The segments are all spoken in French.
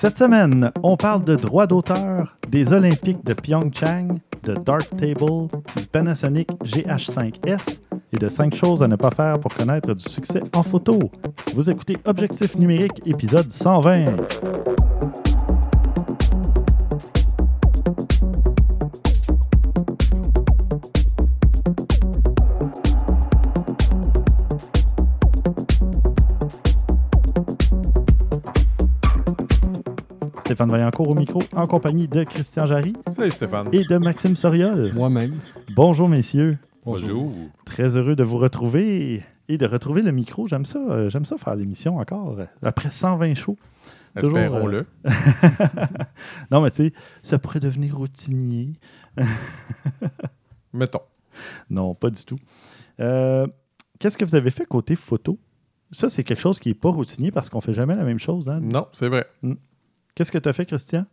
Cette semaine, on parle de droits d'auteur, des Olympiques de Pyeongchang, de Dark Table, du Panasonic GH5S et de 5 choses à ne pas faire pour connaître du succès en photo. Vous écoutez Objectif numérique, épisode 120. Stéphane Vaillancourt au micro, en compagnie de Christian Jarry Salut Stéphane. et de Maxime Soriol. Moi-même. Bonjour messieurs, Bonjour. très heureux de vous retrouver et de retrouver le micro. J'aime ça, euh, j'aime ça faire l'émission encore euh, après 120 shows. Toujours, Espérons-le. Non mais tu sais, ça pourrait devenir routinier. Mettons. Non, pas du tout. Euh, Qu'est-ce que vous avez fait côté photo? Ça, c'est quelque chose qui n'est pas routinier parce qu'on fait jamais la même chose. Hein? Non, c'est vrai. Qu'est-ce que tu as fait, Christian?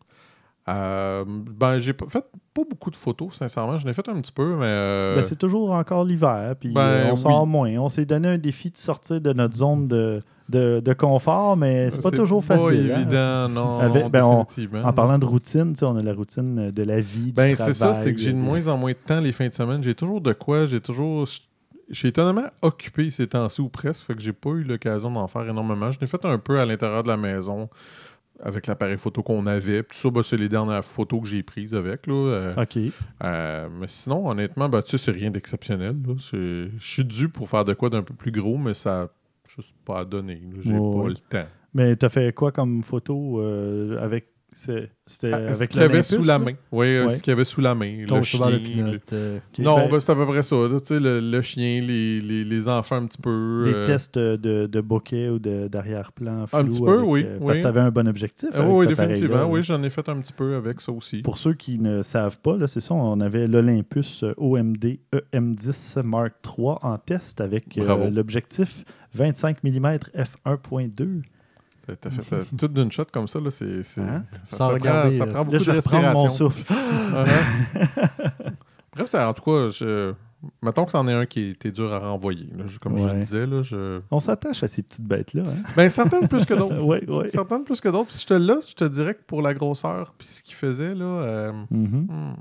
Euh, ben, j'ai pas fait pas beaucoup de photos, sincèrement. Je l'ai fait un petit peu, mais. euh, Ben, c'est toujours encore l'hiver, puis ben, euh, on sort oui. moins. On s'est donné un défi de sortir de notre zone de, de, de confort, mais c'est pas toujours facile. pas hein? évident, non. Avec- ben, on-. En parlant de routine, tu sais, on a la routine de la vie, du Ben, travail. c'est ça, c'est que j'ai de de- moins en moins de temps les fins de semaine. J'ai toujours de quoi, j'ai toujours. Je suis étonnamment occupé ces temps-ci ou presque, fait que j'ai pas eu l'occasion d'en faire énormément. Je l'ai fait un peu à l'intérieur de la maison avec l'appareil photo qu'on avait. Puis tout ça, ben, c'est les dernières photos que j'ai prises avec. Là. Euh, OK. Euh, mais sinon, honnêtement, ben, tu sais, c'est rien d'exceptionnel. Je suis dû pour faire de quoi d'un peu plus gros, mais ça n'a juste pas à donner. J'ai Ouais, pas le temps. Mais tu as fait quoi comme photo euh, avec. C'était Ah, ce avec qu'il y avait l'Olympus, sous la main. Oui, euh, Ouais. ce qu'il y avait sous la main. Ton le de le- euh, Non, ben, ben, c'est à peu près ça. là. Tu sais, le, le chien, les, les, les enfants un petit peu. des euh, tests de, de bokeh ou de- d'arrière-plan. Un petit peu, avec, oui, euh, oui. Parce que tu avais un bon objectif. ah avec oui, définitivement. Oui, j'en ai fait un petit peu avec ça aussi. Pour ceux qui ne savent pas, là, c'est ça, on avait l'Olympus euh, OMD EM10 Mark III en test avec euh, l'objectif 25 mm f1.2. T'as- fait euh, tout d'une shot comme ça. Là, c'est, Hein? ça, Sans ça regarder, prend, ça prend Là, beaucoup je de reprendre mon respiration. souffle. Uh-huh. Bref, en tout cas, je... mettons que c'en est un qui était dur à renvoyer. là. Comme je Ouais. le disais, là, je... On s'attache à ces petites bêtes-là. Hein? ben, certaines plus que d'autres. Oui. Certaines plus que d'autres. Puis je te là, je te dirais que pour la grosseur, puis ce qu'il faisait, là. euh, Mhm. hmm.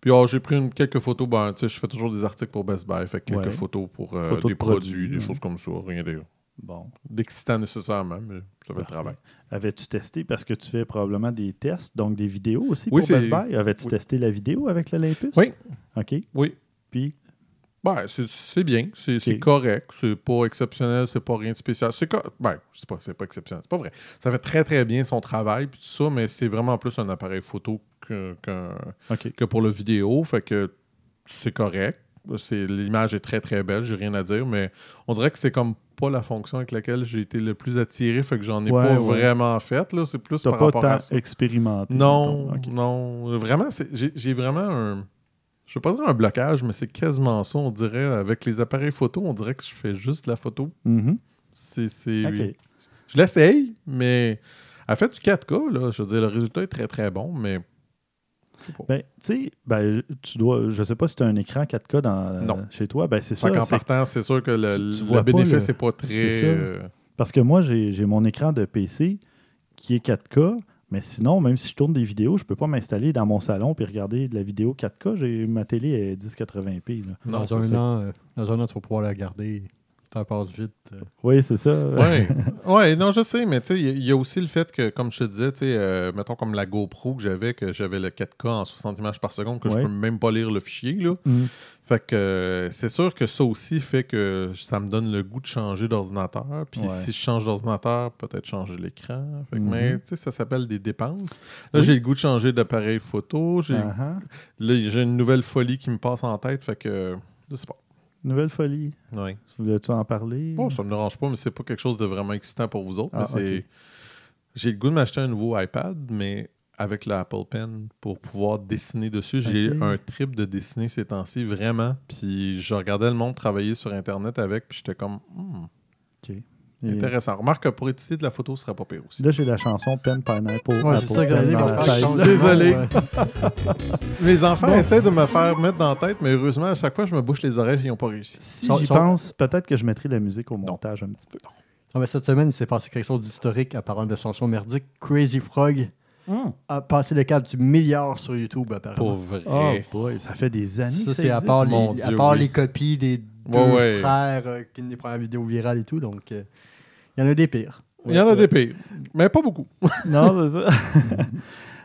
Puis oh, j'ai pris une- quelques photos. Ben, tu sais, je fais toujours des articles pour Best Buy. Fait que quelques Ouais. photos pour euh, Photos des de produits, produits, des ouais. choses comme ça. Rien de- Bon. d'excitant nécessairement, mais ça fait le travail. Avais-tu testé, parce que tu fais probablement des tests, donc des vidéos aussi Oui, pour Best Buy. Avais-tu oui. testé la vidéo avec l'Olympus? Oui. OK. Oui. Puis, Ben, c'est- bien, c'est correct, c'est pas exceptionnel, c'est pas rien de spécial. C'est ben, je sais pas, c'est pas exceptionnel, c'est pas vrai. Ça fait très très bien son travail puis tout ça, mais c'est vraiment plus un appareil photo que, que pour le vidéo, fait que c'est correct. C'est l'image est très très belle, j'ai rien à dire, mais on dirait que c'est comme pas la fonction avec laquelle j'ai été le plus attiré, fait que j'en ai Ouais, pas ouais. vraiment fait là, c'est plus par pas rapport à ça. expérimenté. Non, non. Vraiment, j'ai vraiment un. Je veux pas dire un blocage, mais c'est quasiment ça, on dirait. Avec les appareils photo, on dirait que je fais juste de la photo. Mhm. C'est. Je l'essaye, mais. Elle fait du 4K, là. Je veux dire, le résultat est très très bon, mais. Ben, tu sais, ben, tu dois, je sais pas si tu as un écran 4K dans, Non. euh, chez toi. Ben, c'est Fait ça. qu'en c'est- partant, c'est sûr que le, tu- tu le vois pas bénéfice n'est pas très. euh, Parce que moi, j'ai j'ai mon écran de PC qui est 4K, mais sinon, même si je tourne des vidéos, je peux pas m'installer dans mon salon et regarder de la vidéo 4K. J'ai ma télé est 1080p. là. Non, dans, un an, euh, dans un an, tu vas pouvoir la garder. Temps passe vite. euh. Oui, c'est ça. Ouais. ouais, non, je sais, mais tu sais, il y a- il y, a aussi le fait que, comme je te disais, tu sais, euh, mettons comme la GoPro que j'avais, que j'avais le 4K en 60 images par seconde, que Ouais. je peux même pas lire le fichier, là. Mm. Fait que euh, c'est sûr que ça aussi fait que ça me donne le goût de changer d'ordinateur. Puis Ouais. si je change d'ordinateur, peut-être changer l'écran. Fait que. Mais tu sais, ça s'appelle des dépenses. Là, Oui. j'ai le goût de changer d'appareil photo. J'ai Uh-huh. là, j'ai une nouvelle folie qui me passe en tête. Fait que je sais pas. Nouvelle folie. Ouais. Voulais-tu en parler? Bon, ça me dérange pas, mais c'est pas quelque chose de vraiment excitant pour vous autres. Ah, mais c'est... ok. J'ai le goût de m'acheter un nouveau iPad, mais avec l'Apple Pen pour pouvoir dessiner dessus. J'ai Ok. un trip de dessiner ces temps-ci, vraiment. Puis je regardais le monde travailler sur Internet avec, puis j'étais comme, Hmm, OK. Intéressant. Remarque que pour éditer de la photo, ce serait pas pire aussi. Là, j'ai la chanson Pen Pineapple. Ouais, c'est Apple ça que j'allais dire, Désolé. Les enfants Bon. essaient de me faire mettre dans la tête, mais heureusement, à chaque fois, je me bouche les oreilles et ils n'ont pas réussi. Si j'y pense, peut-être que je mettrai la musique au montage un petit peu. Ah, mais cette semaine, il s'est passé quelque chose d'historique à parlant de chansons merdiques. Crazy Frog a passé le cap du milliard sur YouTube, apparemment. Pour vrai. Oh boy, ça fait des années Ça, que c'est à part, les, à Dieu, part oui. les copies des deux Ouais, ouais. frères euh, qui ont des premières vidéos virales et tout. Donc, euh, il y en a des pires. Il y en a des pires, mais pas beaucoup. Non, c'est ça.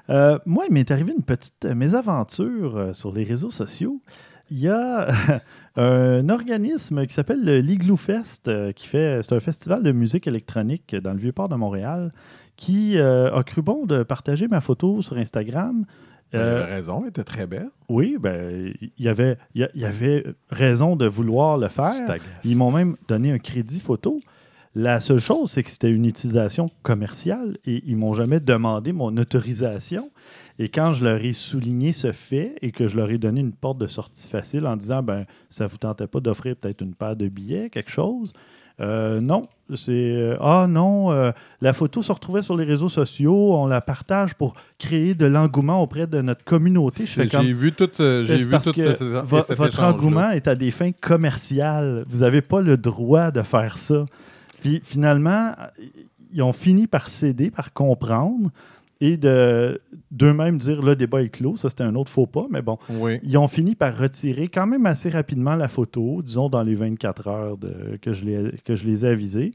Euh, moi, il m'est arrivé une petite euh, mésaventure euh, sur les réseaux sociaux. Il y a un organisme qui s'appelle le l'Igloo Fest, qui fait, c'est un festival de musique électronique dans le Vieux-Port de Montréal, qui euh, a cru bon de partager ma photo sur Instagram. Il Euh, avait raison, elle était très belle. oui, ben, il y avait, il y avait raison de vouloir le faire. Ils m'ont même donné un crédit photo. La seule chose, c'est que c'était une utilisation commerciale et ils m'ont jamais demandé mon autorisation. Et quand je leur ai souligné ce fait et que je leur ai donné une porte de sortie facile en disant ben ça vous tentait pas d'offrir peut-être une paire de billets, quelque chose, euh, non, c'est euh, ah non, euh, la photo se retrouvait sur les réseaux sociaux, on la partage pour créer de l'engouement auprès de notre communauté. J'ai comme vu tout, euh, j'ai vu tout ce- ce- votre engouement est à des fins commerciales? Vous n'avez pas le droit de faire ça. Puis finalement, ils ont fini par céder, par comprendre et de d'eux-mêmes dire le débat est clos. Ça, c'était un autre faux pas, mais bon. Oui. Ils ont fini par retirer quand même assez rapidement la photo, disons dans les 24 heures de- que, je les, que je les ai avisés.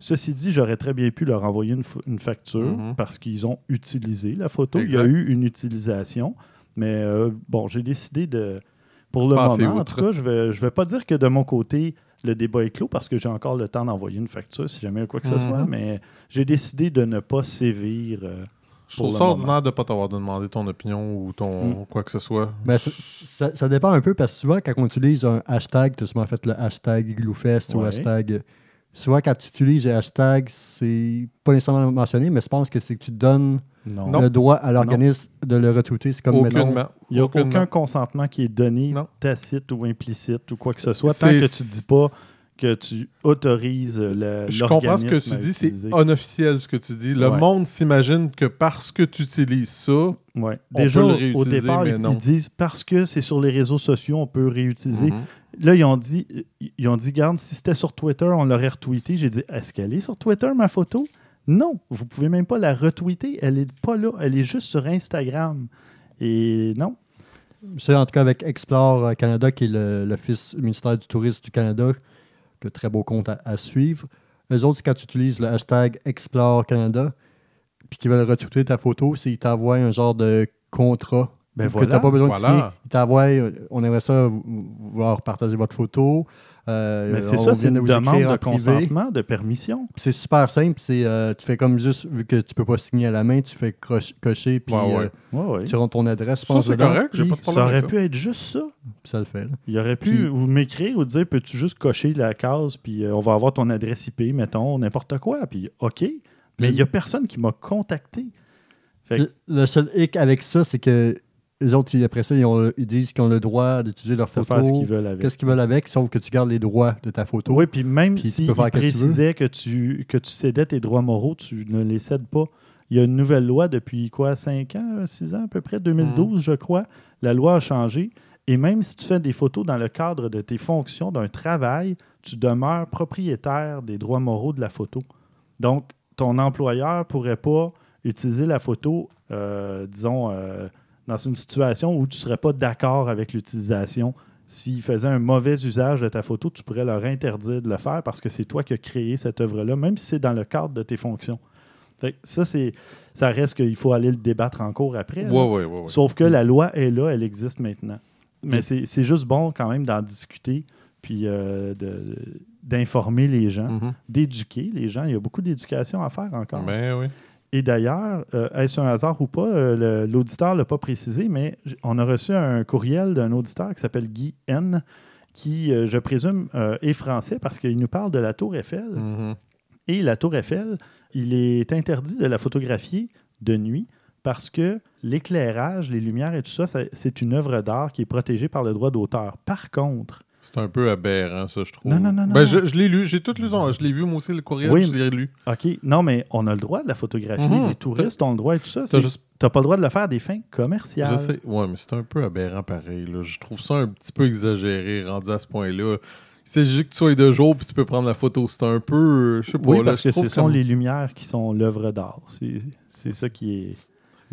Ceci dit, j'aurais très bien pu leur envoyer une, facture Mhm. parce qu'ils ont utilisé la photo. Il y a eu une utilisation. Mais euh, bon, j'ai décidé de. Pour le moment, en tout cas, je ne vais, je vais pas dire que de mon côté, le débat est clos parce que j'ai encore le temps d'envoyer une facture si jamais il y a quoi que ce Mhm. soit. Mais j'ai décidé de ne pas sévir. euh, Je trouve ça ordinaire de ne pas t'avoir demandé ton opinion ou ton Mm. quoi que ce soit. Ben, ça, ça- ça dépend un peu parce que souvent, quand on utilise un hashtag, tu as souvent fait le hashtag IglooFest ou Ouais. hashtag. Souvent, quand tu utilises les hashtags, c'est pas nécessairement mentionné, mais je pense que c'est que tu donnes non. le droit à l'organisme de le retweeter. C'est comme. Il n'y a Aucunement. aucun consentement qui est donné, Non. tacite ou implicite ou quoi que ce soit, C'est- tant que tu ne dis pas que tu autorises le Je comprends ce que tu dis, c'est unofficiel ce que tu dis. Le Ouais. monde s'imagine que parce que tu utilises ça, Ouais. on Déjà, peut le au- départ, mais ils, non. ils disent parce que c'est sur les réseaux sociaux, on peut réutiliser. Mhm. Là, ils ont dit, ils ont dit, garde, si c'était sur Twitter, on l'aurait retweeté. J'ai dit, est-ce qu'elle est sur Twitter, ma photo? Non, vous pouvez même pas la retweeter. Elle n'est pas là. Elle est juste sur Instagram. Et non. C'est en tout cas avec Explore euh, Canada, qui est le- l'Office ministère du Tourisme du Canada, que très beau compte à, à suivre. Eux autres, quand tu utilises le hashtag Explore Canada, puis qu'ils veulent retweeter ta photo, c'est qu'ils t'envoient un genre de contrat Ben que voilà. tu n'as pas besoin de Voilà. signer. Ils t'envoient, euh, on aimerait ça vou- vouloir partager votre photo. Euh, Mais c'est ça, c'est vient de une demande de consentement, de permission. C'est super simple. C'est, euh, tu fais comme juste, vu que tu peux pas signer à la main, tu fais croche- cocher, puis Ouais, ouais. euh, Ouais, ouais. tu rentres ton adresse, Ça, c'est correct, puis pas de Ça aurait pu être juste ça. ça le fait. là. Il aurait pu Puis- m'écrire ou dire peux-tu juste cocher la case, puis euh, on va avoir ton adresse IP, mettons, n'importe quoi. Puis OK. Mais il n'y a personne qui m'a contacté. Fait que- Le, le seul hic avec ça, c'est que les autres, ils- après ça, ils, ont- ils disent qu'ils ont le droit d'utiliser leur photo. faire ce qu'ils veulent avec. Qu'est-ce qu'ils veulent avec, sauf que tu gardes les droits de ta photo. Oui, puis même Puis tu s'il peux faire ce que tu que tu, cédais tes droits moraux, tu ne les cèdes pas. Il y a une nouvelle loi depuis quoi, 5 ans, 6 ans à peu près, 2012, je crois. La loi a changé. Et même si tu fais des photos dans le cadre de tes fonctions, d'un travail, tu demeures propriétaire des droits moraux de la photo. Donc, ton employeur ne pourrait pas utiliser la photo, euh, disons, euh, dans une situation où tu ne serais pas d'accord avec l'utilisation. S'ils faisaient un mauvais usage de ta photo, tu pourrais leur interdire de le faire parce que c'est toi qui as créé cette œuvre-là, même si c'est dans le cadre de tes fonctions. Fait que ça, c'est, ça reste qu'il faut aller le débattre en cours après. Ouais, ouais, ouais. Sauf que la loi est là, elle existe maintenant. Mais c'est, c'est juste bon quand même d'en discuter, puis euh, d'informer les gens, Mhm. d'éduquer les gens. Il y a beaucoup d'éducation à faire encore. Mais oui. Et d'ailleurs, euh, est-ce un hasard ou pas, euh, le- l'auditeur ne l'a pas précisé, mais on a reçu un courriel d'un auditeur qui s'appelle Guy N, qui, euh, je présume, est français parce qu'il nous parle de la Tour Eiffel. Mhm. Et la Tour Eiffel, il est interdit de la photographier de nuit parce que l'éclairage, les lumières et tout ça, ça- c'est une œuvre d'art qui est protégée par le droit d'auteur. Par contre, C'est un peu aberrant, ça, je trouve. Non, non, non, non, Ben, non. je, je l'ai lu, j'ai tout lu. Je l'ai vu, moi aussi, le courriel, Oui, je l'ai lu. OK, non, mais on a le droit de la photographier. Mhm. Les touristes ont le droit et tout ça. T'as juste- pas le droit de le faire à des fins commerciales. Je sais, ouais, mais c'est un peu aberrant pareil. là. Je trouve ça un petit peu exagéré, rendu à ce point-là. C'est juste que tu sois de jour puis tu peux prendre la photo. C'est un peu. euh, Je sais pas. Oui, parce je que ce sont les lumières qui sont l'œuvre d'art. C'est ça qui est.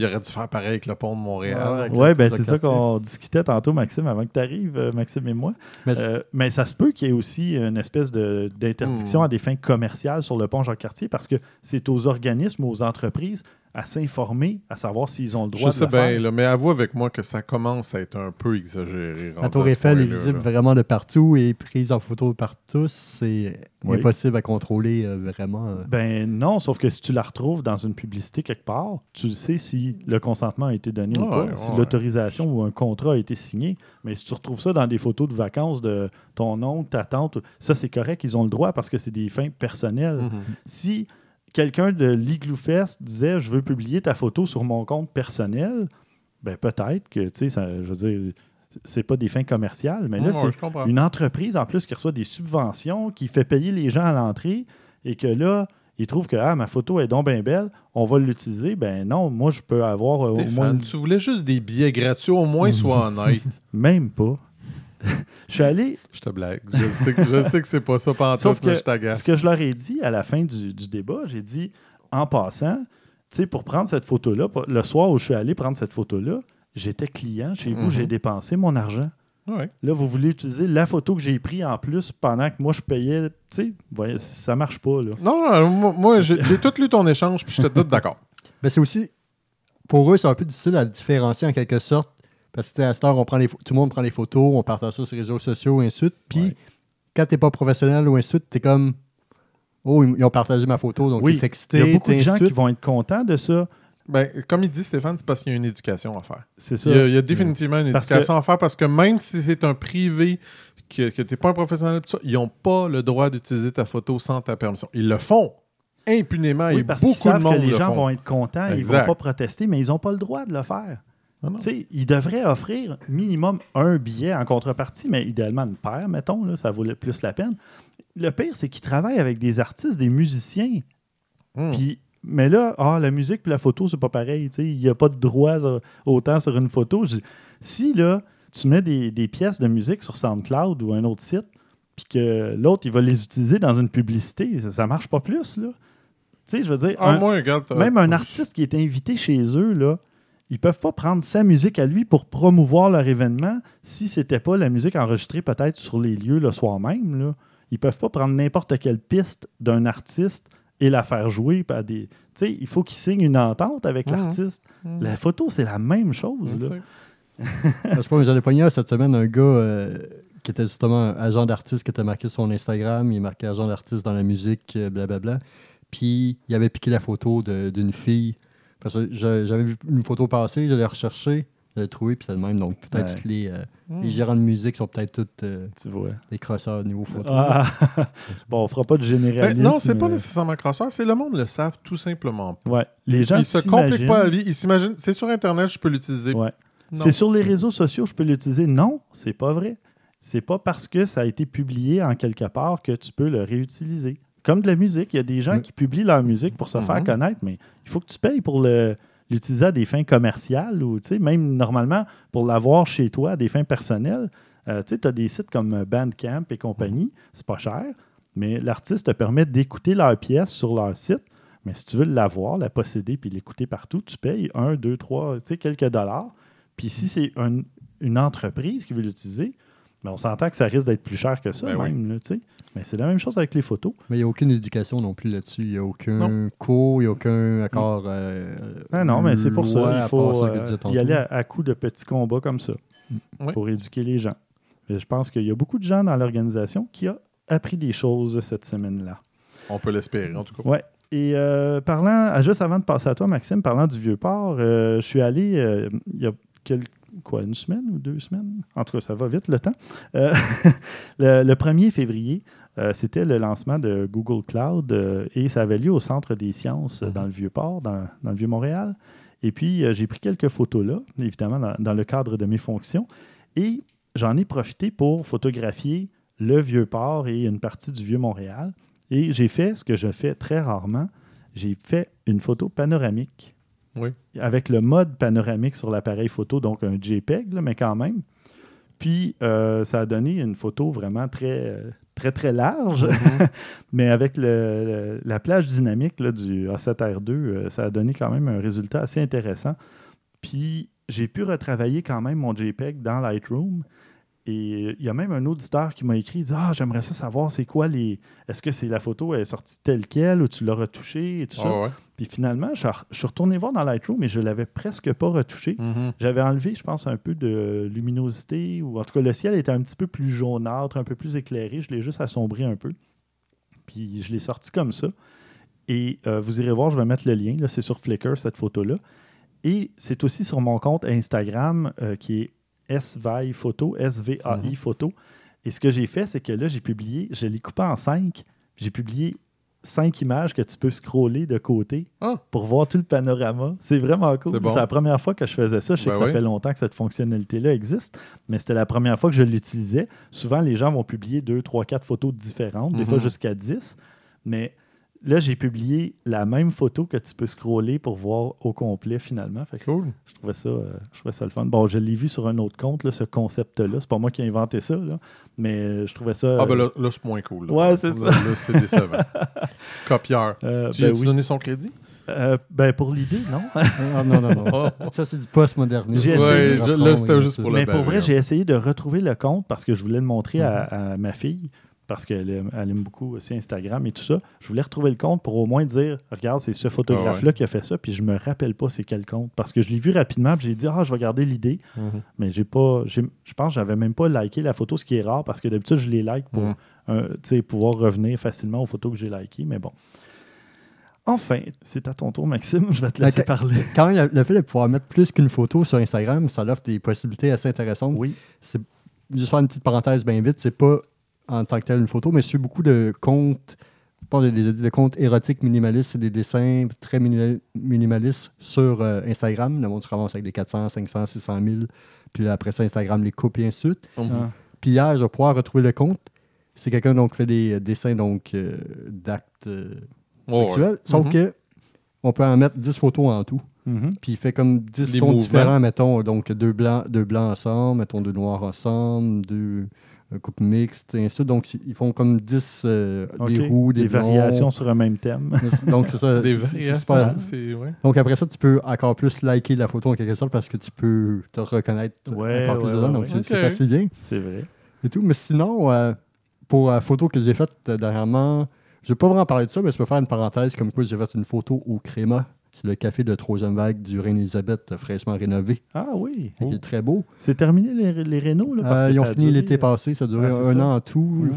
Il aurait dû faire pareil avec le pont de Montréal. Ouais, avec Oui, ben c'est ça qu'on discutait tantôt, Maxime, avant que tu arrives, Maxime et moi. Mais Euh, mais ça se peut qu'il y ait aussi une espèce de- d'interdiction Hmm. à des fins commerciales sur le pont Jacques-Cartier parce que c'est aux organismes, aux entreprises à s'informer, à savoir s'ils ont le droit Je de sais le bien, faire. là, mais avoue avec moi que ça commence à être un peu exagéré. La tour Eiffel est visible là. vraiment de partout et prise en photo par tous. C'est Oui. impossible à contrôler euh, vraiment. euh. Ben non, sauf que si tu la retrouves dans une publicité quelque part, tu le sais si le consentement a été donné ou pas, ouais, si ouais. l'autorisation ou un contrat a été signé. Mais si tu retrouves ça dans des photos de vacances de ton oncle, ta tante, ça c'est correct, ils ont le droit parce que c'est des fins personnelles. Mhm. Si quelqu'un de l'Igloo Fest disait je veux publier ta photo sur mon compte personnel, ben peut-être que, tu sais, je veux dire, c'est pas des fins commerciales, mais là, c'est une entreprise en plus qui reçoit des subventions, qui fait payer les gens à l'entrée et que là, ils trouvent que ah, ma photo est donc bien belle, on va l'utiliser. Ben non, moi, je peux avoir euh, au moins. Tu voulais juste des billets gratuits, au moins sois honnête. Même pas. je suis allé. je te blague. Je sais que, je sais que c'est pas ça Sauf pantoute, que mais je t'agace. Ce que je leur ai dit à la fin du, du débat, j'ai dit en passant, tu sais, pour prendre cette photo-là, le soir où je suis allé prendre cette photo-là, j'étais client chez vous, Mhm. j'ai dépensé mon argent. Ouais. Là, vous voulez utiliser la photo que j'ai prise en plus pendant que moi je payais. Tu sais, ça marche pas, là. Non, non, moi, moi, j'ai j'ai tout lu ton échange, puis je te doute d'accord. Ben, c'est aussi, pour eux, c'est un peu difficile à différencier en quelque sorte. Parce que à cette heure, on prend les tout le monde prend les photos, on partage ça sur les réseaux sociaux, et ainsi de suite. Puis, Ouais. quand tu n'es pas professionnel ou ainsi de suite, tu es comme Oh, ils ont partagé ma photo, donc Oui, tu es excité. Il y a beaucoup t'es de gens suite. qui vont être contents de ça. Ben, comme il dit Stéphane, c'est parce qu'il y a une éducation à faire. C'est ça. Il y, a, il y a définitivement une Parce éducation à faire parce que même si c'est un privé, que, que tu n'es pas un professionnel, tout ça, ils n'ont pas le droit d'utiliser ta photo sans ta permission. Ils le font impunément Oui, et parce qu'ils beaucoup de monde que les le gens font. vont être contents, ils Exact. vont pas protester, mais ils n'ont pas le droit de le faire. Ah non. Ils devraient offrir minimum un billet en contrepartie, mais idéalement une paire, mettons, là, ça vaut le- plus la peine. Le pire, c'est qu'ils travaillent avec des artistes, des musiciens. Hmm. Puis, mais là, ah, la musique et la photo, c'est pas pareil. Il n'y a pas de droit autant sur une photo. Je- si là, tu mets des, des pièces de musique sur SoundCloud ou un autre site, puis que l'autre, il va les utiliser dans une publicité, ça, ça marche pas plus, là. Tu sais, je veux dire, Ah, un- moi, regarde, t'as- même un artiste qui est invité chez eux, là, ils peuvent pas prendre sa musique à lui pour promouvoir leur événement si c'était pas la musique enregistrée peut-être sur les lieux le soir même. Là. Ils peuvent pas prendre n'importe quelle piste d'un artiste et la faire jouer par des. Tu sais, il faut qu'ils signent une entente avec l'artiste. La photo, c'est la même chose. Je là. Je pas, mais j'en ai pogné un cette semaine un gars euh, qui était justement un agent d'artiste qui était marqué sur son Instagram. Il est marqué agent d'artiste dans la musique, euh, blablabla. Puis il avait piqué la photo d'une fille. Parce que j'avais vu une photo passer, je l'ai recherchée, je l'ai trouvée, puis c'est le même. Donc peut-être Ouais. toutes les, euh, Hmm. les gérants de musique sont peut-être tous euh, des crosseurs au niveau photo. Ah. bon, on fera pas de Ben, généralisme. non, c'est pas mais- nécessairement crosseur, c'est le monde le savent tout simplement. Ouais. Les gens Ils se compliquent pas la vie, ils s'imaginent. C'est sur Internet, je peux l'utiliser. Ouais. C'est sur les réseaux sociaux, je peux l'utiliser. Non, c'est pas vrai. C'est pas parce que ça a été publié en quelque part que tu peux le réutiliser. Comme de la musique, il y a des gens Oui. qui publient leur musique pour se Mhm. faire connaître, mais il faut que tu payes pour l'utiliser à des fins commerciales ou même normalement pour l'avoir chez toi à des fins personnelles. Euh, tu as des sites comme Bandcamp et compagnie, c'est pas cher, mais l'artiste te permet d'écouter leur pièce sur leur site. Mais si tu veux l'avoir, la posséder puis l'écouter partout, tu payes un, deux, trois, quelques dollars. Puis si c'est un- une entreprise qui veut l'utiliser, ben on s'entend que ça risque d'être plus cher que ça, Ben oui. même. là, tu sais. Mais c'est la même chose avec les photos. Mais il n'y a aucune éducation non plus là-dessus. Il n'y a aucun cours, il n'y a aucun accord. euh, Ah non, mais c'est pour ça. Il faut euh, y aller à, à coups de petits combats comme ça Oui. pour éduquer les gens. Et je pense qu'il y a beaucoup de gens dans l'organisation qui ont appris des choses cette semaine-là. On peut l'espérer, en tout cas. Ouais. Et euh, parlant, ah, juste avant de passer à toi, Maxime, parlant du Vieux-Port, euh, je suis allé euh, il y a quel- quoi, une semaine ou deux semaines? En tout cas, ça va vite le temps. Euh, le, le 1er février, euh, c'était le lancement de Google Cloud euh, et ça avait lieu au Centre des sciences dans le Vieux-Port, dans, dans le Vieux-Montréal. Et puis, j'ai pris quelques photos là, évidemment, dans, dans le cadre de mes fonctions. Et j'en ai profité pour photographier le Vieux-Port et une partie du Vieux-Montréal. Et j'ai fait ce que je fais très rarement. J'ai fait une photo panoramique. Oui. Avec le mode panoramique sur l'appareil photo, donc un JPEG, là, mais quand même. Puis, euh, ça a donné une photo vraiment très, très très large, mais avec le- le- la plage dynamique là, du A7R2, euh, ça a donné quand même un résultat assez intéressant. Puis j'ai pu retravailler quand même mon JPEG dans Lightroom. Et il y a même un auditeur qui m'a écrit, il dit Ah, j'aimerais ça savoir c'est quoi les. Est-ce que c'est la photo elle est sortie telle quelle ou tu l'as retouchée et tout ça. Ah ouais. Puis finalement, je suis re- je suis retourné voir dans Lightroom et je l'avais presque pas retouché. Mhm. J'avais enlevé, je pense, un peu de luminosité, ou en tout cas, le ciel était un petit peu plus jaunâtre, un peu plus éclairé. Je l'ai juste assombri un peu. Puis je l'ai sorti comme ça. Et euh, vous irez voir, je vais mettre le lien. Là, c'est sur Flickr, cette photo-là. Et c'est aussi sur mon compte Instagram euh, qui est SVAI Photo, S-V-A-I Mhm. Photo. Et ce que j'ai fait, c'est que là, j'ai publié, je l'ai coupé en cinq. J'ai publié cinq images que tu peux scroller de côté Ah. pour voir tout le panorama. C'est vraiment cool. C'est bon. La première fois que je faisais ça. Je sais Ben que ça oui. fait longtemps que cette fonctionnalité-là existe, mais c'était la première fois que je l'utilisais. Souvent, les gens vont publier deux, trois, quatre photos différentes, des Mhm. fois jusqu'à 10. Mais là, j'ai publié la même photo que tu peux scroller pour voir au complet finalement. Fait que Cool. je trouvais ça, euh, je trouvais ça le fun. Bon, je l'ai vu sur un autre compte, là, ce concept-là. C'est pas moi qui ai inventé ça, là, mais euh, je trouvais ça. Ah, ben euh, là, là c'est moins cool. là. Ouais, c'est ça. Là, c'est décevant. Copieur. euh, Tu ben oui. donné son crédit? Euh, ben, pour l'idée, non. Ah, non, non, non. Ça, c'est du post-modernisme. J'ai Ouais, là, c'était juste pour le Mais pour vrai, j'ai essayé de retrouver le compte parce que je voulais le montrer à, Mhm. à ma fille parce qu'elle aime, elle aime beaucoup aussi Instagram et tout ça. Je voulais retrouver le compte pour au moins dire regarde, c'est ce photographe-là qui a fait ça, puis je me rappelle pas c'est quel compte parce que je l'ai vu rapidement, puis j'ai dit ah, je vais garder l'idée, Mhm. mais j'ai pas j'ai- je pense que j'avais même pas liké la photo, ce qui est rare parce que d'habitude je les like pour Mhm. tu sais, pouvoir revenir facilement aux photos que j'ai likées, mais bon. Enfin, c'est à ton tour, Maxime. Je vais te laisser parler. Quand même, le- le fait de pouvoir mettre plus qu'une photo sur Instagram, ça offre des possibilités assez intéressantes. Oui. C'est juste faire une petite parenthèse bien vite, c'est pas en tant que tel une photo, mais c'est beaucoup de comptes, je pense des, des- des comptes érotiques minimalistes et des dessins très minima- minimalistes sur euh, Instagram. Le monde se ramasse avec des 400, 500, 600 000. Puis là, après ça, Instagram les coupe et ainsi de suite. Mhm. Ah. Puis hier, je vais pouvoir retrouver le compte. C'est quelqu'un donc qui fait des dessins donc euh, d'actes euh, Oh, ouais. sexuels. Sauf Mhm. que on peut en mettre 10 photos en tout. Mhm. Puis il fait comme 10 Les tons mouvements. différents, mettons, donc deux blancs, deux blancs ensemble, mettons deux noirs ensemble, deux coupes mixtes, et ainsi de suite. Donc ils font comme 10 euh, des roues, des, des variations sur un même thème. Donc c'est ça. Des variations. ouais. Donc après ça, tu peux encore plus liker la photo en quelque sorte parce que tu peux te reconnaître Ouais, encore plus ouais, dedans. ouais, donc ouais. c'est assez bien. C'est vrai. et tout. Mais sinon, euh, pour la photo que j'ai faite euh, dernièrement, je vais pas vraiment parler de ça, mais je peux faire une parenthèse comme quoi j'ai fait une photo au Créma. C'est le café de troisième vague du Reine-Élisabeth, euh, fraîchement rénové, Ah oui. qui est très beau. C'est terminé les, les rénaux, là? parce Euh, que ils ont fini duré, l'été euh, passé, ça a duré c'est un ça. an en tout.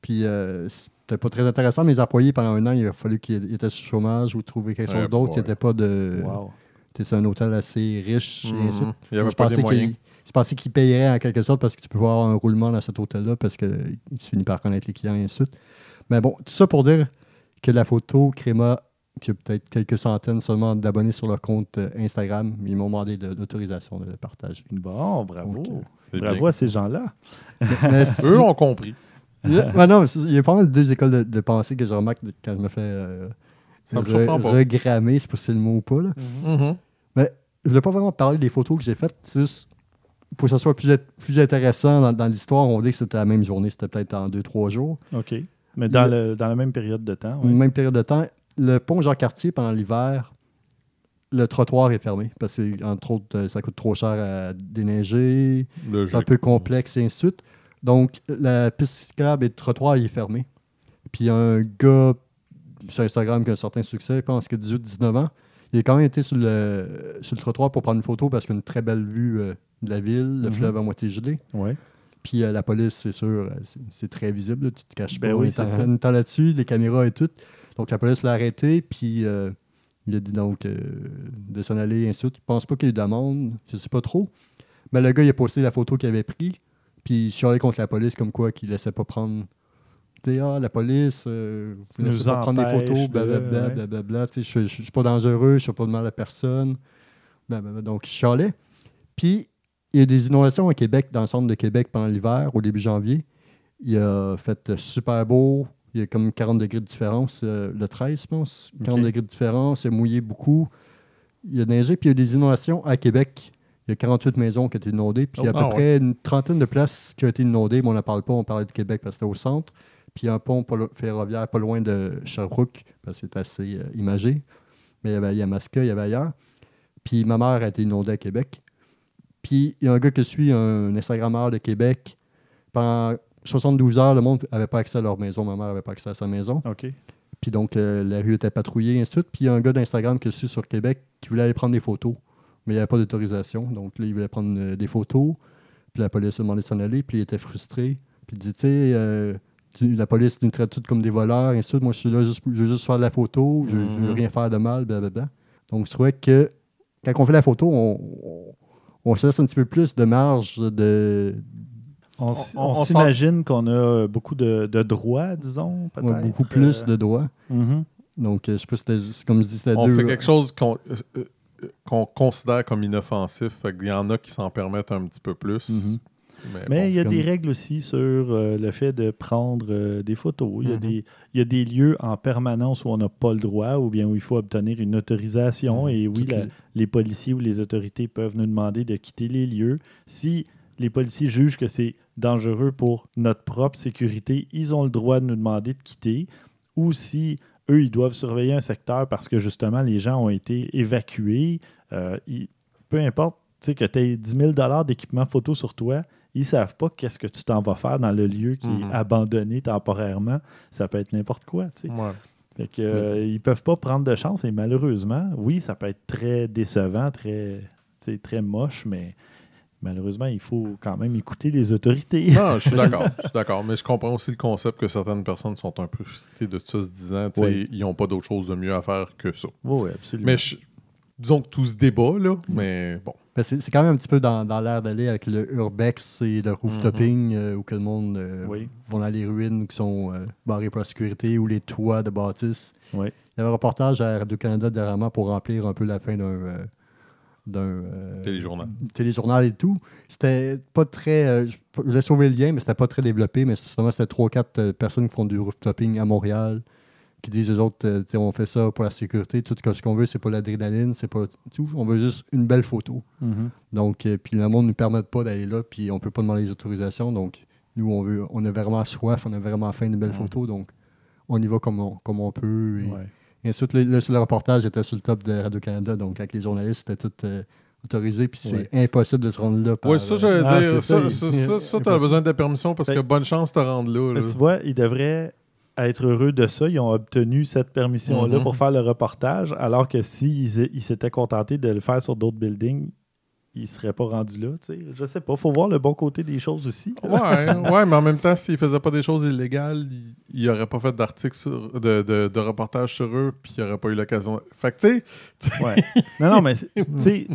Puis euh, c'était pas très intéressant. Mes employés, pendant un an, il a fallu qu'ils étaient sur chômage ou trouver quelque chose d'autre. Il n'était pas de. Wow. C'est un hôtel assez riche. et ainsi de suite. Mhm. Il n'y avait je pas des moyens. je pensais qu'il payerait en quelque sorte parce que tu peux avoir un roulement dans cet hôtel-là parce qu'il finit par connaître les clients et ainsi de suite. Mais bon, tout ça pour dire que la photo Créma, qui a peut-être quelques centaines seulement d'abonnés sur leur compte euh, Instagram, ils m'ont demandé de- l'autorisation de le partager. Bon, bravo. Donc, euh, bravo bien. à ces gens-là. Mais si- Eux ont compris. il y a- ouais, non, il y a pas mal de deux écoles de, de pensée que je remarque quand je me fais euh, Ça me re- surprend pas. regrammer, si c'est le mot ou pas. Là. Mhm. je voulais pas vraiment parler des photos que j'ai faites. juste pour que ça soit plus, plus intéressant dans, dans l'histoire, on dit que c'était la même journée, c'était peut-être en deux, trois jours. OK. Mais dans, Le- le, dans la même période de temps. ouais. Même période de temps. Le pont Jean-Cartier, pendant l'hiver, le trottoir est fermé parce que, entre autres, euh, ça coûte trop cher à déneiger, c'est un peu complexe et ainsi de suite. Donc, la piste cyclable et le trottoir, il est fermé. Puis, un gars sur Instagram qui a un certain succès, je pense que 18-19 ans, il a quand même été sur le, sur le trottoir pour prendre une photo parce qu'il a une très belle vue euh, de la ville, le Mhm. fleuve à moitié gelé. Ouais. Puis euh, la police, c'est sûr, c'est- très visible, là, tu te caches Ben pas. oui, il c'est est ça. en- temps là-dessus, les caméras et tout. Donc la police l'a arrêté, puis euh, il a dit donc euh, de s'en aller, ainsi de suite. Je pense pas qu'il y ait eu d'amende, je sais pas trop. Mais le gars, il a posté la photo qu'il avait pris, puis il chialait contre la police comme quoi qu'il laissait pas prendre. Tu sais, ah, la police, euh, vous Nous laissez pas prendre des photos, blablabla, ouais. blablabla. Je suis pas dangereux, je fais pas de mal à personne. Blablabla. Donc, il chialait. Puis, il y a des inondations au Québec, dans le centre de Québec pendant l'hiver, au début janvier. Il a fait super beau. Il y a comme 40 degrés de différence, euh, le 13, je pense. 40 Ok. degrés de différence. Il a mouillé beaucoup. Il a neigé. Puis, il y a des inondations à Québec. Il y a 48 maisons qui ont été inondées. Puis, il y a à Oh, peu ah ouais. près une trentaine de places qui ont été inondées. Mais on n'en parle pas. On parlait de Québec parce que c'était au centre. puis un pont pas lo- ferroviaire pas loin de Sherbrooke, parce que c'est assez euh, imagé. Mais il y avait Yamaska, il y avait ailleurs. Puis ma mère a été inondée à Québec. Puis il y a un gars que je suis, un Instagrammeur de Québec. Pendant 72 heures, le monde n'avait pas accès à leur maison. Ma mère n'avait pas accès à sa maison. OK. Puis donc, euh, la rue était patrouillée, et ainsi de suite. Puis il y a un gars d'Instagram que je suis sur Québec qui voulait aller prendre des photos, mais il n'y avait pas d'autorisation. Donc là, il voulait prendre euh, des photos. Puis la police a demandé de s'en aller. Puis il était frustré. Puis il dit, tu sais, euh, la police nous traite tous comme des voleurs, et ainsi de suite. Moi, je suis là, juste, je veux juste faire de la photo. Je, je veux Mhm. rien faire de mal, blablabla. Donc, je trouvais que quand on fait la photo, on, on, on se laisse un petit peu plus de marge de, On, On- on on s'imagine qu'on a beaucoup de, de droits, disons, peut-être. ouais, beaucoup plus euh, de droits. mhm. Donc, euh, je sais pas si comme je dis, c'était On deux. fait quelque chose qu'on euh, euh, considère comme inoffensif. Fait qu'il y en a qui s'en permettent un petit peu plus. Mhm. Mais, Mais bon, il y a comme- des règles aussi sur euh, le fait de prendre euh, des photos. Il y, a Mhm. des, il y a des lieux en permanence où on n'a pas le droit ou bien où il faut obtenir une autorisation. Et oui, la- les policiers ou les autorités peuvent nous demander de quitter les lieux. Si les policiers jugent que c'est dangereux pour notre propre sécurité, ils ont le droit de nous demander de quitter. Ou si eux, ils doivent surveiller un secteur parce que justement, les gens ont été évacués, euh, ils- peu importe tu sais, que tu aies 10 000 d'équipement photo sur toi, ils savent pas qu'est-ce que tu t'en vas faire dans le lieu qui Mhm. est abandonné temporairement. Ça peut être n'importe quoi. tu sais. Ouais. Fait que, euh, ils peuvent pas prendre de chance et malheureusement, oui, ça peut être très décevant, très, très moche, mais malheureusement, il faut quand même écouter les autorités. Non, je suis d'accord. Je suis d'accord. Mais je comprends aussi le concept que certaines personnes sont un peu frustrées de ça, se disant Oui. ils n'ont pas d'autre chose de mieux à faire que ça. oui, absolument. Mais je- disons que tout se débat, là. Mais bon. C'est c'est quand même un petit peu dans, dans l'air d'aller avec le urbex et le rooftoping euh, où que le monde euh, oui, vont dans les ruines qui sont euh, barrées pour la sécurité ou les toits de bâtisses. oui. Il y avait un reportage à Radio-Canada dernièrement pour remplir un peu la fin d'un euh, d'un euh, Téléjournal. téléjournal et tout. C'était pas très. euh, je je l'ai sauvé le lien, mais c'était pas très développé. Mais justement, c'était 3-4 personnes qui font du rooftoping à Montréal qui disent aux autres, euh, Tu sais, on fait ça pour la sécurité. Tout ce qu'on veut, c'est pas l'adrénaline, c'est pas tout. On veut juste une belle photo. Mhm. Donc, euh, puis le monde ne nous permet pas d'aller là, puis on peut pas demander les autorisations. Donc, nous, on veut, on a vraiment soif, on a vraiment faim d'une belle Mhm. photo. Donc, on y va comme on, comme on peut. Et, Ouais. Et ensuite, le, le- le reportage était sur le top de Radio-Canada. Donc, avec les journalistes, c'était tout euh, autorisé. Puis c'est impossible de se rendre là. par, Oui, ça, euh, j'allais Ah, dire. Ça, ça, ça, il- ça, ça, t'as besoin de permission parce Fait- que bonne chance de te rendre là. Mais là. Tu vois, ils devraient être heureux de ça. Ils ont obtenu cette permission-là Mhm. pour faire le reportage, alors que s'ils ils s'étaient contentés de le faire sur d'autres buildings, ils ne seraient pas rendus là. tu sais. Je sais pas. Il faut voir le bon côté des choses aussi. Ouais, ouais, mais en même temps, s'ils faisaient pas des choses illégales, ils n'auraient pas fait d'article sur- de, de, de reportage sur eux, puis ils n'auraient pas eu l'occasion. Fait que, tu sais, Ouais. Non, non, mais tu sais,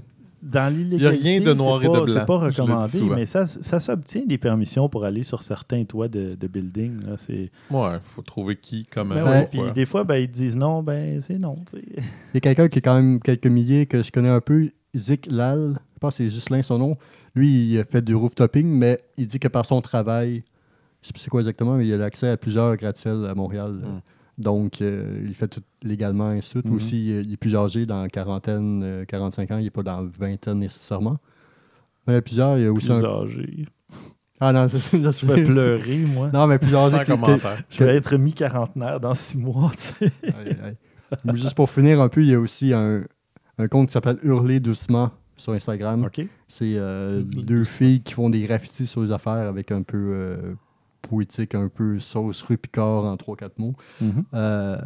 dans l'illégalité, Il y a rien de noir c'est et de pas- blanc. C'est pas recommandé, mais ça, ça s'obtient des permissions pour aller sur certains toits de, de buildings. là. C'est... ouais, faut trouver qui, comment, Ben ouais, Puis des fois, ben, ils te disent non, ben c'est non. tu sais. Il y a quelqu'un qui est quand même quelques milliers que je connais un peu, Zik Lal. Je pense que c'est Ghislain son nom. Lui, il a fait du rooftoping, mais il dit que par son travail, je sais plus c'est quoi exactement, mais il a l'accès à plusieurs gratte-ciels à Montréal. Mm. Donc, euh, il fait tout légalement et tout. Mhm. Aussi, euh, il est plus âgé, dans quarantaine, euh, 45 ans. Il n'est pas dans vingtaine nécessairement. Mais plusieurs. Il y a aussi Plus un... âgé. Ah non, c'est ça. Je vais pleurer, moi. Non, mais plus âgé. Je vais être mi-quarantenaire dans six mois. tu sais. Juste pour finir un peu, il y a aussi un, un compte qui s'appelle Hurler doucement sur Instagram. C'est euh, deux filles qui font des graffitis sur les affaires avec un peu euh, poétique, un peu sauce rue Picard en 3-4 mots. Mhm. Euh,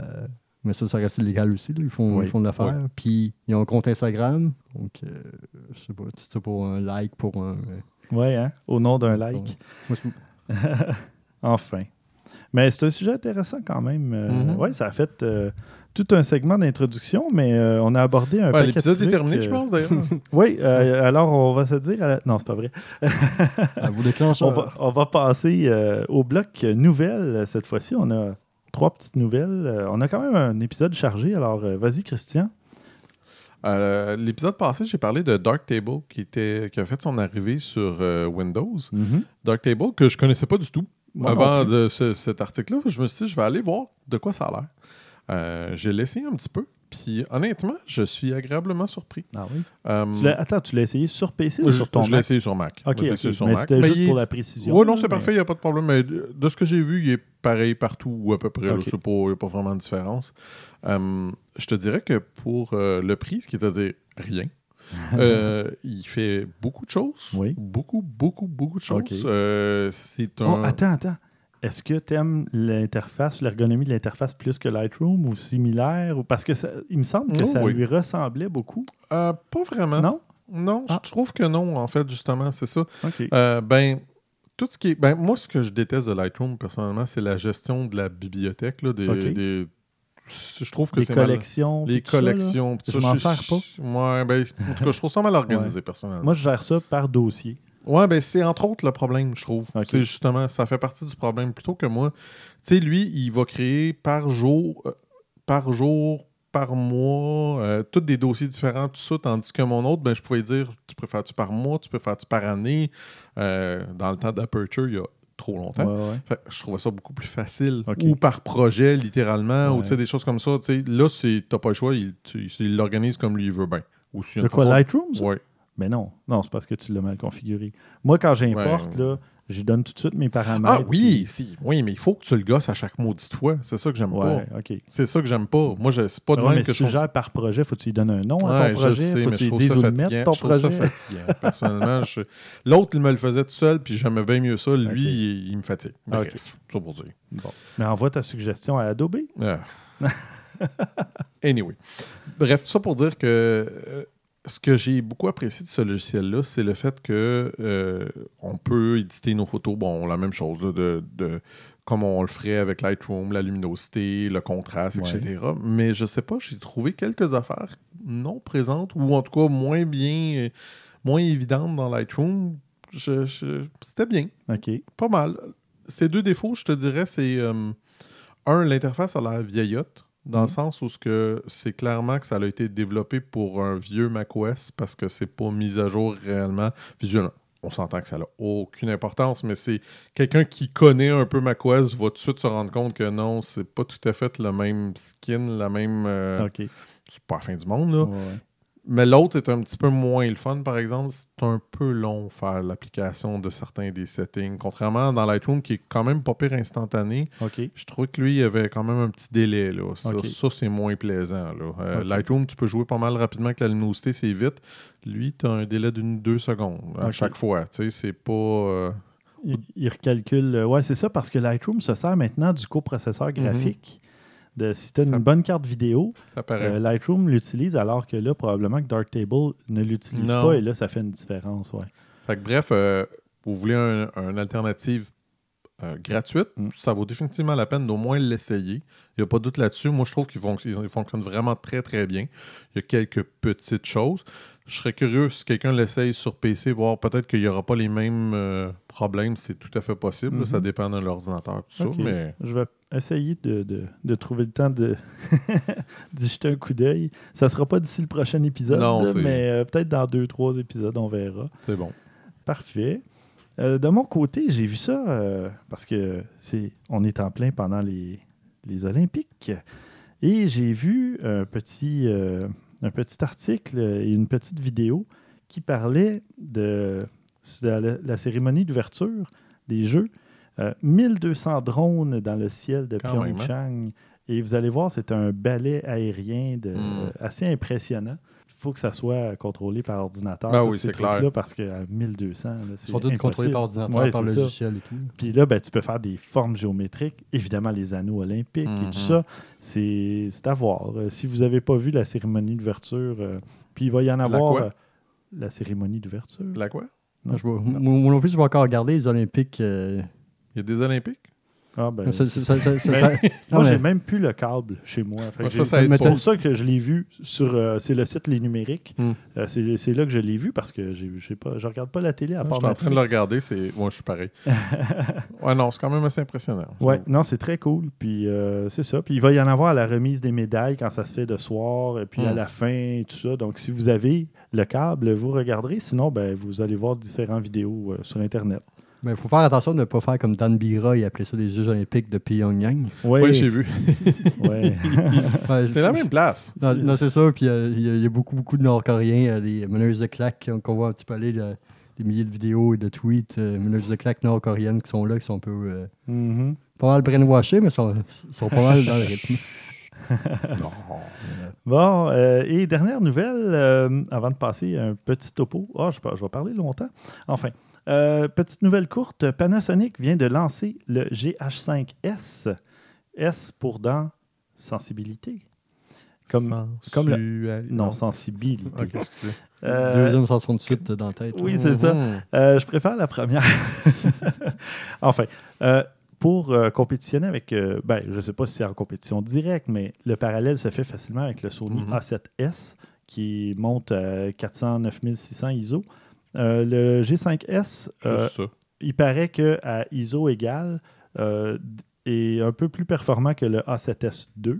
mais ça, ça reste illégal aussi. là. Ils, font, Oui, ils font de l'affaire. Puis ils ont un compte Instagram. Donc, euh, je sais pas, c'est pour un like, pour un. Ouais, hein? Au nom d'un like. Enfin. Mais c'est un sujet intéressant quand même. Mhm. Ouais, ça a fait tout un segment d'introduction, mais euh, on a abordé un Ouais, paquet de L'épisode est trucs, terminé, euh, je pense, d'ailleurs. Oui, euh, alors on va se dire... à la- Non, c'est pas vrai. à vous déclenche. On va, on va passer euh, au bloc nouvelles. Cette fois-ci, on a trois petites nouvelles. Euh, on a quand même un épisode chargé, alors euh, vas-y, Christian. Euh, L'épisode passé, j'ai parlé de Darktable qui, était, qui a fait son arrivée sur euh, Windows. Darktable, que je connaissais pas du tout. Moi Avant de ce- cet article-là, je me suis dit, je vais aller voir de quoi ça a l'air. Euh, j'ai laissé un petit peu. Puis honnêtement, je suis agréablement surpris. Ah oui? Euh, Tu attends, tu l'as essayé sur PC ou je, sur ton je l'ai essayé sur Mac. Ok, Je l'ai ok. essayé sur mais c'était juste il- pour la précision. Ouais, non, c'est mais- parfait, il n'y a pas de problème. Mais de de ce que j'ai vu, il est pareil partout ou à peu près. Il n'y a pas vraiment de différence. Euh, je te dirais que pour euh, le prix, ce qui est à dire rien, euh, il fait beaucoup de choses. Oui. Beaucoup, beaucoup, beaucoup de choses. Euh, c'est un. Oh, attends, attends. Est-ce que tu aimes l'interface, l'ergonomie de l'interface plus que Lightroom ou similaire? Ou... Parce que ça- il me semble que Oh, ça oui. lui ressemblait beaucoup. Euh, pas vraiment. Non? Non, Ah. je trouve que non, en fait, justement, c'est ça. Euh, ben, tout ce qui est. Ben, moi, ce que je déteste de Lightroom, personnellement, c'est la gestion de la bibliothèque. Là, des, Je trouve que Les c'est mal- collections. Les ça, collections. puis Je ça, m'en sers pas. Ouais, ben, en tout cas, je trouve ça mal organisé, personnellement. Moi, je gère ça par dossier. Ouais, ben c'est entre autres le problème, je trouve. C'est justement, ça fait partie du problème plutôt que moi. Tu sais, lui, il va créer par jour, euh, par jour, par mois, euh, tous des dossiers différents, tout ça, tandis que mon autre, ben, je pouvais dire, tu préfères-tu par mois, tu préfères-tu par année. Euh, dans le temps d'Aperture, il y a trop longtemps. Ouais, ouais. Fait que je trouvais ça beaucoup plus facile. Ou par projet, littéralement, ou Ouais. tu sais, des choses comme ça. Tu sais, là, c'est- t'as pas le choix, il tu- l'organise comme lui il veut bien. Ou De quoi, façon- Lightroom? ça? Mais non. Non, c'est parce que tu l'as mal configuré. Moi, quand j'importe, Ouais. là, je donne tout de suite mes paramètres. Ah oui, si. oui, mais il faut que tu le gosses à chaque maudite fois. C'est ça que j'aime pas. C'est ça que j'aime pas. Moi, je- c'est pas de Ouais, même mais que si je gères par projet, faut que tu lui donnes un nom à Ouais, ton je projet. sais, faut mais que tu je dises ça fatigant. mettre ton Je trouve ça projet. fatigant. Personnellement, je- l'autre, il me le faisait tout seul, puis j'aimais bien mieux ça. Lui, il, il me fatigue. Bref, ça pour dire. Bon. Mais envoie ta suggestion à Adobe. Ah. anyway. Bref, tout ça pour dire que euh, ce que j'ai beaucoup apprécié de ce logiciel-là, c'est le fait que euh, on peut éditer nos photos. Bon, la même chose, là, de, de- comme on le ferait avec Lightroom, la luminosité, le contraste, Ouais. etc. Mais je sais pas, j'ai trouvé quelques affaires non présentes, ou en tout cas moins bien, moins évidentes dans Lightroom. Je- je- C'était bien. OK. Pas mal. Ces deux défauts, je te dirais, c'est euh, un, l'interface a l'air vieillotte, dans le Mhm. sens où ce que c'est clairement que ça a été développé pour un vieux macOS parce que c'est pas mis à jour réellement visuellement. On s'entend que ça n'a aucune importance, mais c'est quelqu'un qui connaît un peu macOS va tout de suite se rendre compte que non, c'est pas tout à fait le même skin, la même. euh. C'est pas la fin du monde, là. Ouais. Mais l'autre est un petit peu moins le fun, par exemple. C'est un peu long faire l'application de certains des settings. Contrairement dans Lightroom, qui est quand même pas pire instantané, je trouvais que lui, il y avait quand même un petit délai. Là. Ça, c'est moins plaisant. Là. Euh. Lightroom, tu peux jouer pas mal rapidement avec la luminosité, c'est vite. Lui, tu as un délai d'une deux secondes à chaque fois. Tu sais, c'est pas. euh, Il, il recalcule. euh, Ouais, c'est ça, parce que Lightroom se sert maintenant du coprocesseur graphique. De, si tu as Ça- une bonne carte vidéo, euh, Lightroom l'utilise, alors que là, probablement que Darktable ne l'utilise pas, et là, ça fait une différence. Ouais. Fait que bref, euh, vous voulez un- une alternative euh, gratuite, Mm. ça vaut définitivement la peine d'au moins l'essayer. Il n'y a pas de doute là-dessus. Moi, je trouve qu'il fonc- il fonctionne vraiment très, très bien. Il y a quelques petites choses. Je serais curieux si quelqu'un l'essaye sur PC, voir peut-être qu'il n'y aura pas les mêmes euh, problèmes. C'est tout à fait possible. Mhm. Ça dépend de l'ordinateur, tout Ok. ça. Mais Je vais essayer de, de- de trouver le temps de d'y jeter un coup d'œil. Ça sera pas d'ici le prochain épisode, Non, mais euh, peut-être dans deux, trois épisodes, on verra. c'est bon. Parfait. Euh, de mon côté, j'ai vu ça euh, parce que c'est on est en plein pendant les, les Olympiques. Et j'ai vu un petit, euh, un petit article et une petite vidéo qui parlait de, de la, la cérémonie d'ouverture des Jeux. Euh, 1200 drones dans le ciel de Quand même, hein? Pyeongchang. Et vous allez voir, c'est un balai aérien de, Mm. assez impressionnant. Il faut que ça soit contrôlé par ordinateur. Ben tous oui, ces c'est clair. trucs-là, Parce qu'à 1200, là, c'est Ils sont tous contrôlés impossible. par ordinateur, Ouais, par ça. logiciel et tout. Puis là, ben, tu peux faire des formes géométriques, évidemment les anneaux olympiques et Mhm. tout ça. C'est c'est à voir. Euh, si vous n'avez pas vu la cérémonie d'ouverture, euh, puis il va y en avoir quoi? euh, la cérémonie d'ouverture. La quoi? Non. Je vois- moi moi non plus, je vais encore regarder les Olympiques. euh, Il y a des Olympiques? Ah, ben, ça- ça- ça- ça- ça- Mais- ça- moi, j'ai même plus le câble chez moi. Fait que ça, c'est pour ça que je l'ai vu sur euh, c'est le site Les Numériques. Hmm. Euh, c'est là que je l'ai vu parce que je je regarde pas la télé à Je part suis en train de le regarder. C'est... Moi, je suis pareil. ouais, non, c'est quand même assez impressionnant. Ouais, non, c'est très cool. Puis euh, c'est ça. Puis il va y en avoir à la remise des médailles quand ça se fait de soir, et puis à Hmm. la fin, et tout ça. Donc si vous avez le câble, vous regarderez. Sinon, ben, vous allez voir différentes vidéos euh, sur Internet. Mais il faut faire attention de ne pas faire comme Dan Bira, il appelait ça des Jeux olympiques de Pyongyang. Oui, Oui, j'ai vu. ouais. Ouais, C'est la même place. Non, non, c'est ça. Puis euh, il y, a- il y a beaucoup, beaucoup de Nord-Coréens, euh, des meneuses de claques qu'on voit un petit peu aller, là, des milliers de vidéos et de tweets, euh, meneuses de claques nord-coréennes qui sont là, qui sont un peu euh, Mhm. pas mal brainwashées, mais sont, sont pas mal dans le rythme. Non. Bon, euh, et dernière nouvelle, euh, avant de passer un petit topo. Ah, je, je vais parler longtemps. Enfin, euh, petite nouvelle courte. Panasonic vient de lancer le GH5S. S pour dans sensibilité. Comme, comme le- Sensuali- non, sensibilité. Euh, Deux hommes s'en sont de suite dans la tête. oui, c'est ça. Mhm. Euh, je préfère la première. enfin, euh, pour euh, compétitionner avec, euh, ben, je ne sais pas si c'est en compétition directe, mais le parallèle se fait facilement avec le Sony Mhm. A7S qui monte à 400 9600 ISO. Euh, le G5S, euh, il paraît qu'à ISO égal, euh, est un peu plus performant que le A7S2,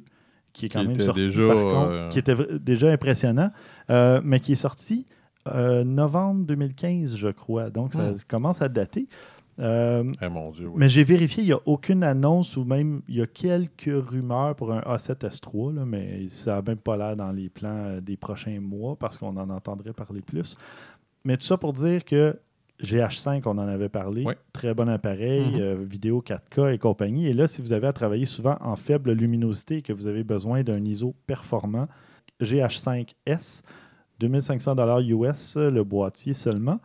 qui est quand Qui même sorti déjà, par contre, euh, qui était déjà impressionnant, euh, mais qui est sorti euh, novembre 2015, je crois. Donc, ça Hmm. commence à dater. Eh mon Dieu, oui. mais j'ai vérifié, il n'y a aucune annonce ou même il y a quelques rumeurs pour un A7S3, là, mais ça n'a même pas l'air dans les plans des prochains mois parce qu'on en entendrait parler plus. Mais tout ça pour dire que GH5, on en avait parlé, très bon appareil, Mhm. euh, vidéo 4K et compagnie. Et là, si vous avez à travailler souvent en faible luminosité et que vous avez besoin d'un ISO performant, GH5S, 2500 US, le boîtier seulement,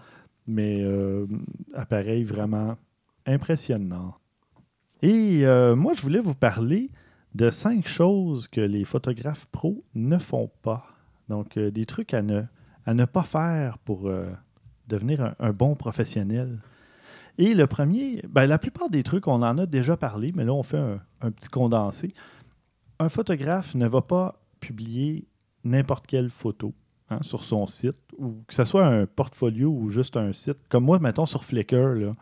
mais euh, appareil vraiment impressionnant. Et euh, moi, je voulais vous parler de cinq choses que les photographes pros ne font pas. Donc, euh, des trucs à ne, à ne pas faire pour euh, devenir un, un bon professionnel. Et le premier, ben, la plupart des trucs, on en a déjà parlé, mais là, on fait un, un petit condensé. Un photographe ne va pas publier n'importe quelle photo hein, sur son site, ou que ce soit un portfolio ou juste un site. Comme moi, mettons sur Flickr, là,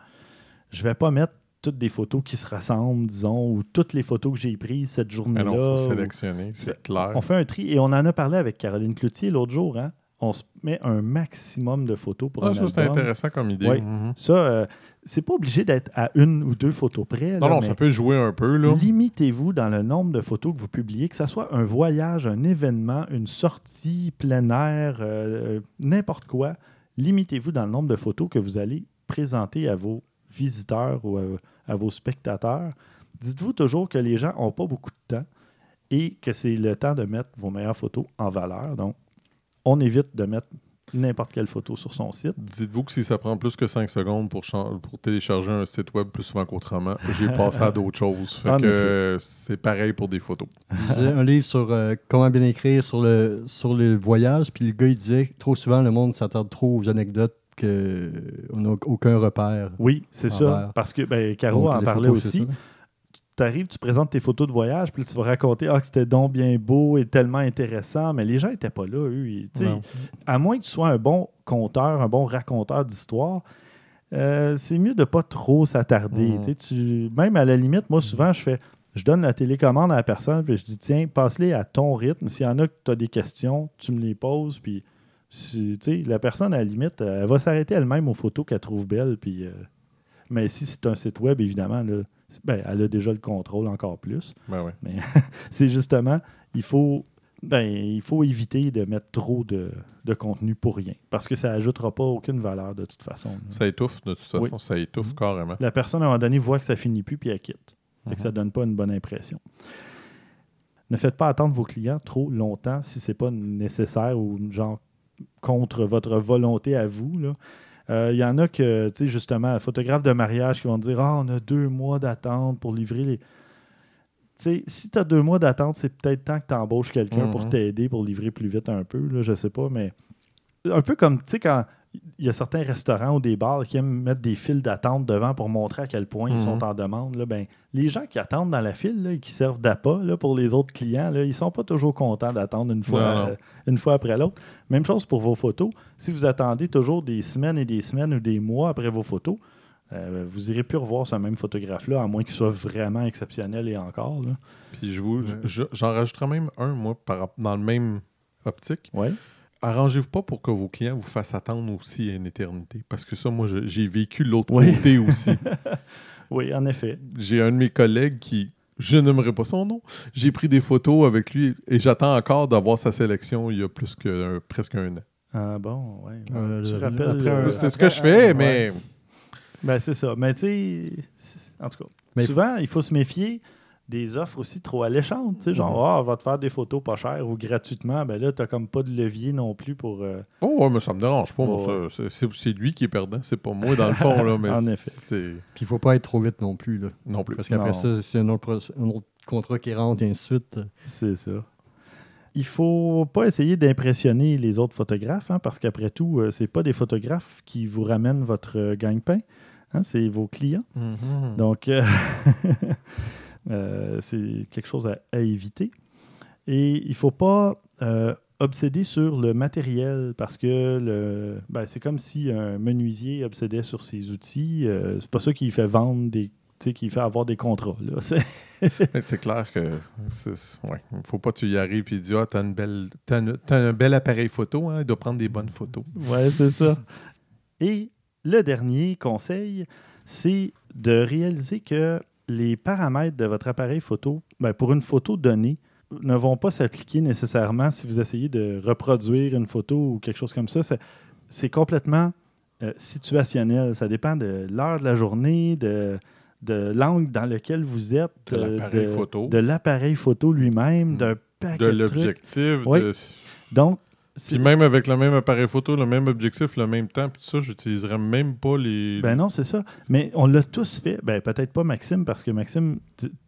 je vais pas mettre toutes des photos qui se ressemblent, disons, ou toutes les photos que j'ai prises cette Mais journée-là. non, faut sélectionner, c'est clair. on fait un tri et on en a parlé avec Caroline Cloutier l'autre jour. Hein? On se met un maximum de photos pour Ah, un ça, c'est intéressant comme idée. Ouais. Mhm. Ça, euh, c'est pas obligé d'être à une ou deux photos près. Non, là, non, ça peut jouer un peu, là. Limitez-vous dans le nombre de photos que vous publiez, que ce soit un voyage, un événement, une sortie plein air, euh, n'importe quoi. Limitez-vous dans le nombre de photos que vous allez présenter à vos visiteurs ou à, à vos spectateurs. Dites-vous toujours que les gens n'ont pas beaucoup de temps et que c'est le temps de mettre vos meilleures photos en valeur. Donc, on évite de mettre n'importe quelle photo sur son site. Dites-vous que si ça prend plus que 5 secondes pour, pour télécharger un site web plus souvent qu'autrement, j'ai passé à d'autres choses. Fait En que c'est pareil pour des photos. J'ai un livre sur euh, comment bien écrire sur le, sur le voyage, puis le gars, il disait que trop souvent, le monde s'attarde trop aux anecdotes qu'on n'a aucun repère. Oui, c'est ça. Parce que ben, Caro Donc, en parlait aussi. ça. Tu arrives, tu présentes tes photos de voyage, puis là, tu vas raconter ah, que c'était donc bien beau et tellement intéressant, mais les gens n'étaient pas là, eux. Ils- à moins que tu sois un bon conteur, un bon raconteur d'histoire, euh, c'est mieux de ne pas trop s'attarder. Tu tu- Même à la limite, moi, souvent, je fais je donne la télécommande à la personne, puis je dis tiens, passe-les à ton rythme. S'il y en a que tu as des questions, tu me les poses, puis la personne, à la limite, elle va s'arrêter elle-même aux photos qu'elle trouve belles, puis. euh, mais si c'est un site web, évidemment, là, ben, elle a déjà le contrôle encore plus. Ben ouais. C'est justement, il faut, ben, il faut éviter de mettre trop de, de contenu pour rien. Parce que ça n'ajoutera pas aucune valeur de toute façon. là. Ça étouffe, de toute façon, Oui. ça étouffe Mhm. carrément. La personne, à un moment donné, voit que ça finit plus, puis elle quitte. Fait que ça donne pas une bonne impression. Ne faites pas attendre vos clients trop longtemps si c'est pas nécessaire ou genre contre votre volonté à vous. là. Euh, Il y en a que, tu sais, justement, photographes de mariage qui vont dire Ah, on a deux mois d'attente pour livrer les. Tu sais, si tu as deux mois d'attente, c'est peut-être temps que tu embauches quelqu'un pour Mhm. t'aider, pour livrer plus vite un peu, là, je sais pas, mais un peu comme, tu sais, quand il y a certains restaurants ou des bars qui aiment mettre des files d'attente devant pour montrer à quel point ils Mhm. sont en demande, là, ben, les gens qui attendent dans la file là, et qui servent d'appât pour les autres clients, là, ils sont pas toujours contents d'attendre une fois, euh, une fois après l'autre. Même chose pour vos photos. Si vous attendez toujours des semaines et des semaines ou des mois après vos photos, euh, vous irez plus revoir ce même photographe-là, à moins qu'il soit vraiment exceptionnel et encore. Là. Puis je vous, je- j'en rajouterais même un, moi, par, dans le même optique. Ouais. Arrangez-vous pas pour que vos clients vous fassent attendre aussi une éternité? Parce que ça, moi, j'ai vécu l'autre Oui. côté aussi. Oui, en effet. J'ai un de mes collègues qui, je n'aimerais pas son nom, j'ai pris des photos avec lui et j'attends encore d'avoir sa sélection il y a plus que un- presque un an. Ah bon. Euh, tu rappelles. c'est ce que je fais, mais Ben, c'est ça. Mais tu sais, en tout cas, Mais- souvent, il faut se méfier des offres aussi trop alléchantes. Tu sais, genre, ah, on va te faire des photos pas chères ou gratuitement. Ben là, t'as comme pas de levier non plus pour. euh, oh, ouais, mais ça me dérange pas. ça. C'est- lui qui est perdant, c'est pas moi dans le fond. Là, mais En effet. Puis il faut pas être trop vite non plus. Là. non plus. Parce qu'après ça, c'est un autre, pro- un autre contrat qui rentre et ainsi de suite. C'est ça. Il faut pas essayer d'impressionner les autres photographes, hein, parce qu'après tout, euh, c'est pas des photographes qui vous ramènent votre euh, gagne-pain, hein, c'est vos clients. Mhm. Donc, euh, euh, c'est quelque chose à, à éviter. Et il ne faut pas euh, obséder sur le matériel parce que le, ben, c'est comme si un menuisier obsédait sur ses outils. Euh, c'est pas ça qui fait vendre des. qui fait avoir des contrats. là. C'est- clair que ouais, faut pas que tu y arrives et dis ah t'as une belle t'as, une- t'as un bel appareil photo hein, il doit prendre des bonnes photos. Ouais, c'est ça. Et le dernier conseil, c'est de réaliser que les paramètres de votre appareil photo, ben, pour une photo donnée, ne vont pas s'appliquer nécessairement si vous essayez de reproduire une photo ou quelque chose comme ça. C'est, complètement euh, situationnel. Ça dépend de l'heure de la journée, de, de l'angle dans lequel vous êtes, De euh, l'appareil photo. lui-même, Mm. d'un paquet de l'objectif. Oui. de- Donc, Puis même avec le même appareil photo, le même objectif, le même temps, puis tout ça, j'utiliserais même pas les. Ben non, c'est ça. Mais on l'a tous fait. Ben peut-être pas Maxime, parce que Maxime,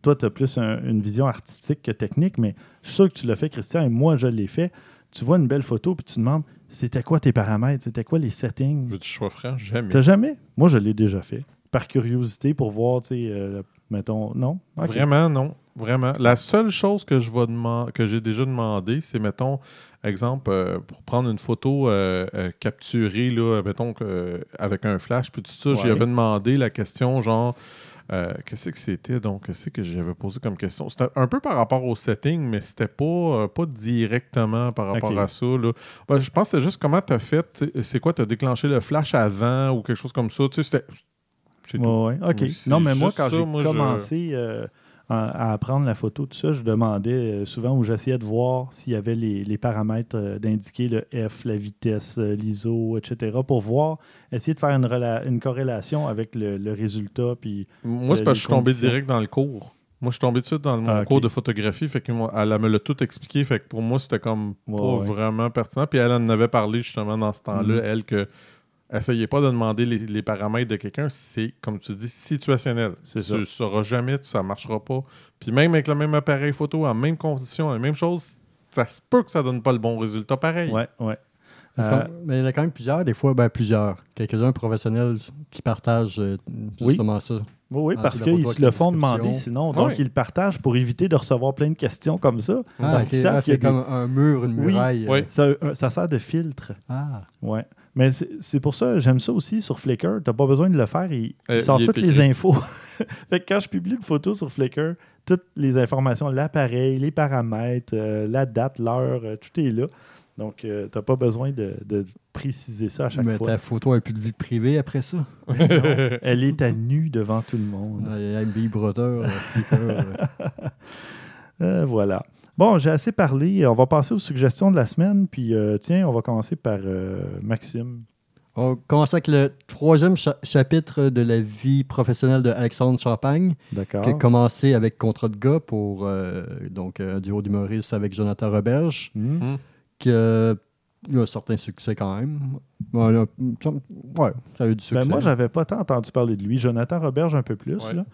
toi, tu as plus un- une vision artistique que technique, mais je suis sûr que tu l'as fait, Christian, et moi, je l'ai fait. Tu vois une belle photo, puis tu demandes, c'était quoi tes paramètres? C'était quoi les settings? Veux-tu sois franc? Jamais. T'as jamais? Moi, je l'ai déjà fait. Par curiosité, pour voir, tu sais, euh, mettons, non? Vraiment, non. Vraiment. La seule chose que je vais demander, que j'ai déjà demandé, c'est, mettons, exemple, euh, pour prendre une photo euh, euh, capturée, là, mettons, avec un flash, puis tout ça, Ouais. j'y avais demandé la question, genre, qu'est-ce que c'était donc? Qu'est-ce que j'avais posé comme question? C'était un peu par rapport au setting, mais c'était pas, pas directement par rapport à ça. Là. Ben, je pense que c'est juste comment tu as fait. C'est quoi, tu as déclenché le flash avant ou quelque chose comme ça. Tu sais, c'était. Ouais, ouais. OK. Mais Non, mais moi, quand j'ai je- commencé euh, à, apprendre la photo, tout ça, je demandais euh, souvent où j'essayais de voir s'il y avait les, les paramètres euh, d'indiquer le F, la vitesse, euh, l'ISO, etc., pour voir, essayer de faire une, une corrélation avec le, le résultat. Puis, Moi, c'est parce que je suis tombé direct dans le cours. Moi, je suis tombé dessus dans mon Ah, cours de photographie. Fait que moi, elle me l'a tout expliqué. Fait que pour moi, c'était comme Ouais, pas ouais. vraiment pertinent. Puis elle en avait parlé justement dans ce temps-là, Mhm. elle, que essayez pas de demander les, les paramètres de quelqu'un. C'est, comme tu dis, situationnel. C'est tu ça. ne sauras jamais, ça marchera pas. Puis même avec le même appareil photo, en même condition, la même chose, ça se peut que ça donne pas le bon résultat pareil. ouais, ouais. Euh, mais il y en a quand même plusieurs, des fois, ben, plusieurs. Quelques-uns professionnels qui partagent euh, justement ça. Oui, oui, Ah, parce qu'ils se le font demander sinon. Donc, ils le partagent pour éviter de recevoir plein de questions comme ça. Ah, Parce ok. qu'ils savent Ah, qu'il y a c'est comme un mur, une muraille. euh. Oui. Ça, euh, ça sert de filtre. Ah, Ouais. Mais c'est c'est pour ça, j'aime ça aussi sur Flickr. Tu n'as pas besoin de le faire. Il, il Euh, sort il toutes les infos. fait que quand je publie une photo sur Flickr, toutes les informations, l'appareil, les paramètres, euh, la date, l'heure, euh, tout est là. Donc, tu n'as pas besoin de, de préciser ça à chaque mais fois. ta photo a plus de vie privée après ça. Non, elle est à nu devant tout le monde. Il y a un vibroteur. euh, Flickr, euh. Euh, voilà. Bon, j'ai assez parlé. On va passer aux suggestions de la semaine. Puis, euh, tiens, on va commencer par euh, Maxime. On commence avec le troisième cha- chapitre de la vie professionnelle de Alexandre Champagne, D'accord. qui a commencé avec Contrat de gars pour euh, donc, un duo d'humoristes avec Jonathan Roberge, Hmm. qui a eu un certain succès quand même. Ouais, ça a eu du succès. Ben, moi, j'avais pas tant entendu parler de lui. Jonathan Roberge un peu plus. Ouais. Là.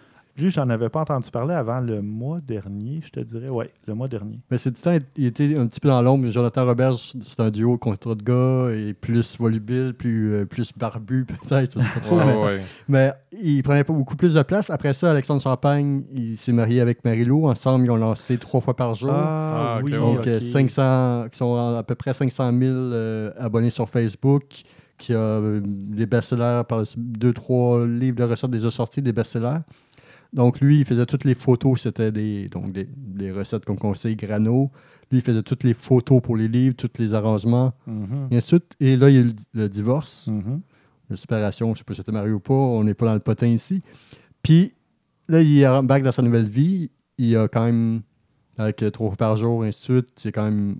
Lui, j'en avais pas entendu parler avant le mois dernier, je te dirais. Oui, le mois dernier. Mais c'est du temps, il était un petit peu dans l'ombre. Jonathan Roberge, c'est un duo contre de gars, et plus volubile, plus, euh, plus barbu, peut-être. je sais pas trop, mais- Ouais, ouais. Mais il prenait pas beaucoup plus de place. Après ça, Alexandre Champagne, il s'est marié avec Marie-Lou. Ensemble, ils ont lancé trois fois par jour. Ah, oui, ouais. Donc, ok. euh, 500, qui sont à peu près 500 000 euh, abonnés sur Facebook, qui a des best-sellers, par deux, trois livres de recettes déjà sortis, des best-sellers. Donc, lui, il faisait toutes les photos. C'était des, donc des, des recettes comme conseil grano. Lui, il faisait toutes les photos pour les livres, tous les arrangements, Mhm. et. Et là, il y a eu le, divorce, Mhm. la séparation. Je ne sais pas si c'était marié ou pas. On n'est pas dans le potin ici. Puis, là, il est back dans sa nouvelle vie. Il a quand même, avec trois fois par jour, et ainsi de suite, il a quand même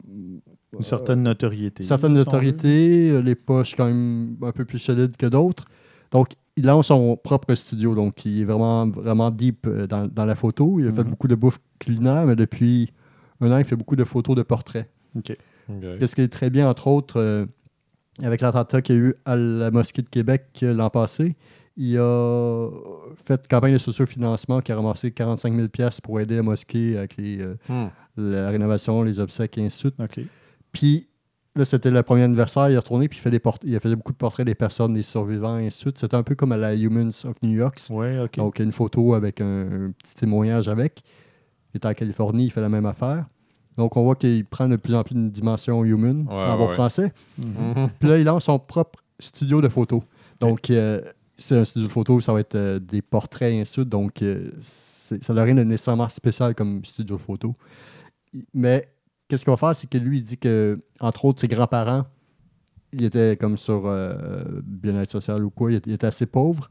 Une certaine notoriété. une certaine si on notoriété, euh, les poches quand même un peu plus solides que d'autres. Donc, il lance son propre studio, donc il est vraiment, vraiment deep euh, dans, dans la photo. Il a fait Mhm. beaucoup de bouffe culinaire, mais depuis un an, il fait beaucoup de photos de portraits. OK. Qu'est-ce qui est très bien, entre autres, euh, avec l'attentat qu'il y a eu à la mosquée de Québec euh, l'an passé, il a fait campagne de sociofinancement qui a ramassé 45 000 pour aider la mosquée avec les, euh, Hmm. la rénovation, les obsèques et ainsi de suite. OK. Puis là, c'était le premier anniversaire, il est retourné, puis il, fait des port- il faisait beaucoup de portraits des personnes, des survivants et ainsi de suite. C'était un peu comme à la Humans of New York. Ouais, OK. Donc, une photo avec un, un petit témoignage avec. Il est en Californie, il fait la même affaire. Donc, on voit qu'il prend de plus en plus une dimension human Ouais, en ouais, bon ouais. français. Mhm. Mhm. Puis là, il lance son propre studio de photos. Donc, euh, c'est un studio de photos, ça va être euh, des portraits et ainsi de suite. Donc, euh, c'est- ça n'a rien de nécessairement spécial comme studio de photos. Mais qu'est-ce qu'il va faire, c'est que lui, il dit que, entre autres, ses grands-parents, il était comme sur euh, bien-être social ou quoi, il était, il était assez pauvre.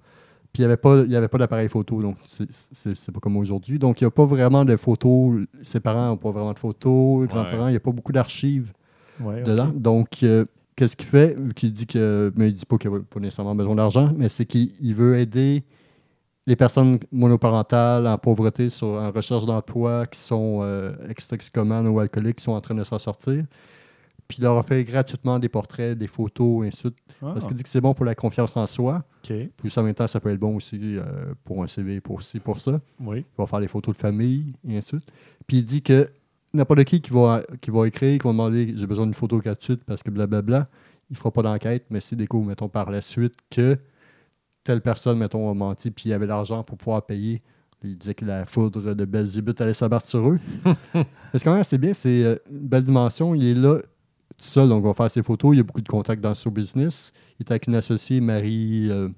Puis il n'y avait pas, il avait pas d'appareil photo, donc c'est- pas comme aujourd'hui. Donc il n'y a pas vraiment de photos, ses parents n'ont pas vraiment de photos, les grands-parents, il n'y a pas beaucoup d'archives Ouais, dedans. Donc, euh, qu'est-ce qu'il fait? Qu'il dit que. Mais il dit pas qu'il n'a pas nécessairement besoin d'argent, mais c'est qu'il il veut aider les personnes monoparentales en pauvreté sur, en recherche d'emploi qui sont euh, ex-toxicomanes ou alcooliques qui sont en train de s'en sortir. Puis il leur a fait gratuitement des portraits, des photos, ainsi de. Ah, Parce qu'il dit que c'est bon pour la confiance en soi. OK. Puis en même temps, ça peut être bon aussi euh, pour un CV, pour ci, pour ça. Oui. Il va faire des photos de famille, et ainsi de suite. Puis il dit que n'importe qui qui va, qui va écrire, qui va demander j'ai besoin d'une photo gratuite parce que blablabla, il ne fera pas d'enquête, mais s'il découvre, mettons, par la suite que telle personne, mettons, a menti, puis il avait l'argent pour pouvoir payer, il disait que la foudre de Belzébuth allait s'abattre sur eux. Parce que quand même, c'est bien, c'est euh, une belle dimension. Il est là tout seul, donc il va faire ses photos. Il y a beaucoup de contacts dans show business. Il est avec une associée, Marie. euh,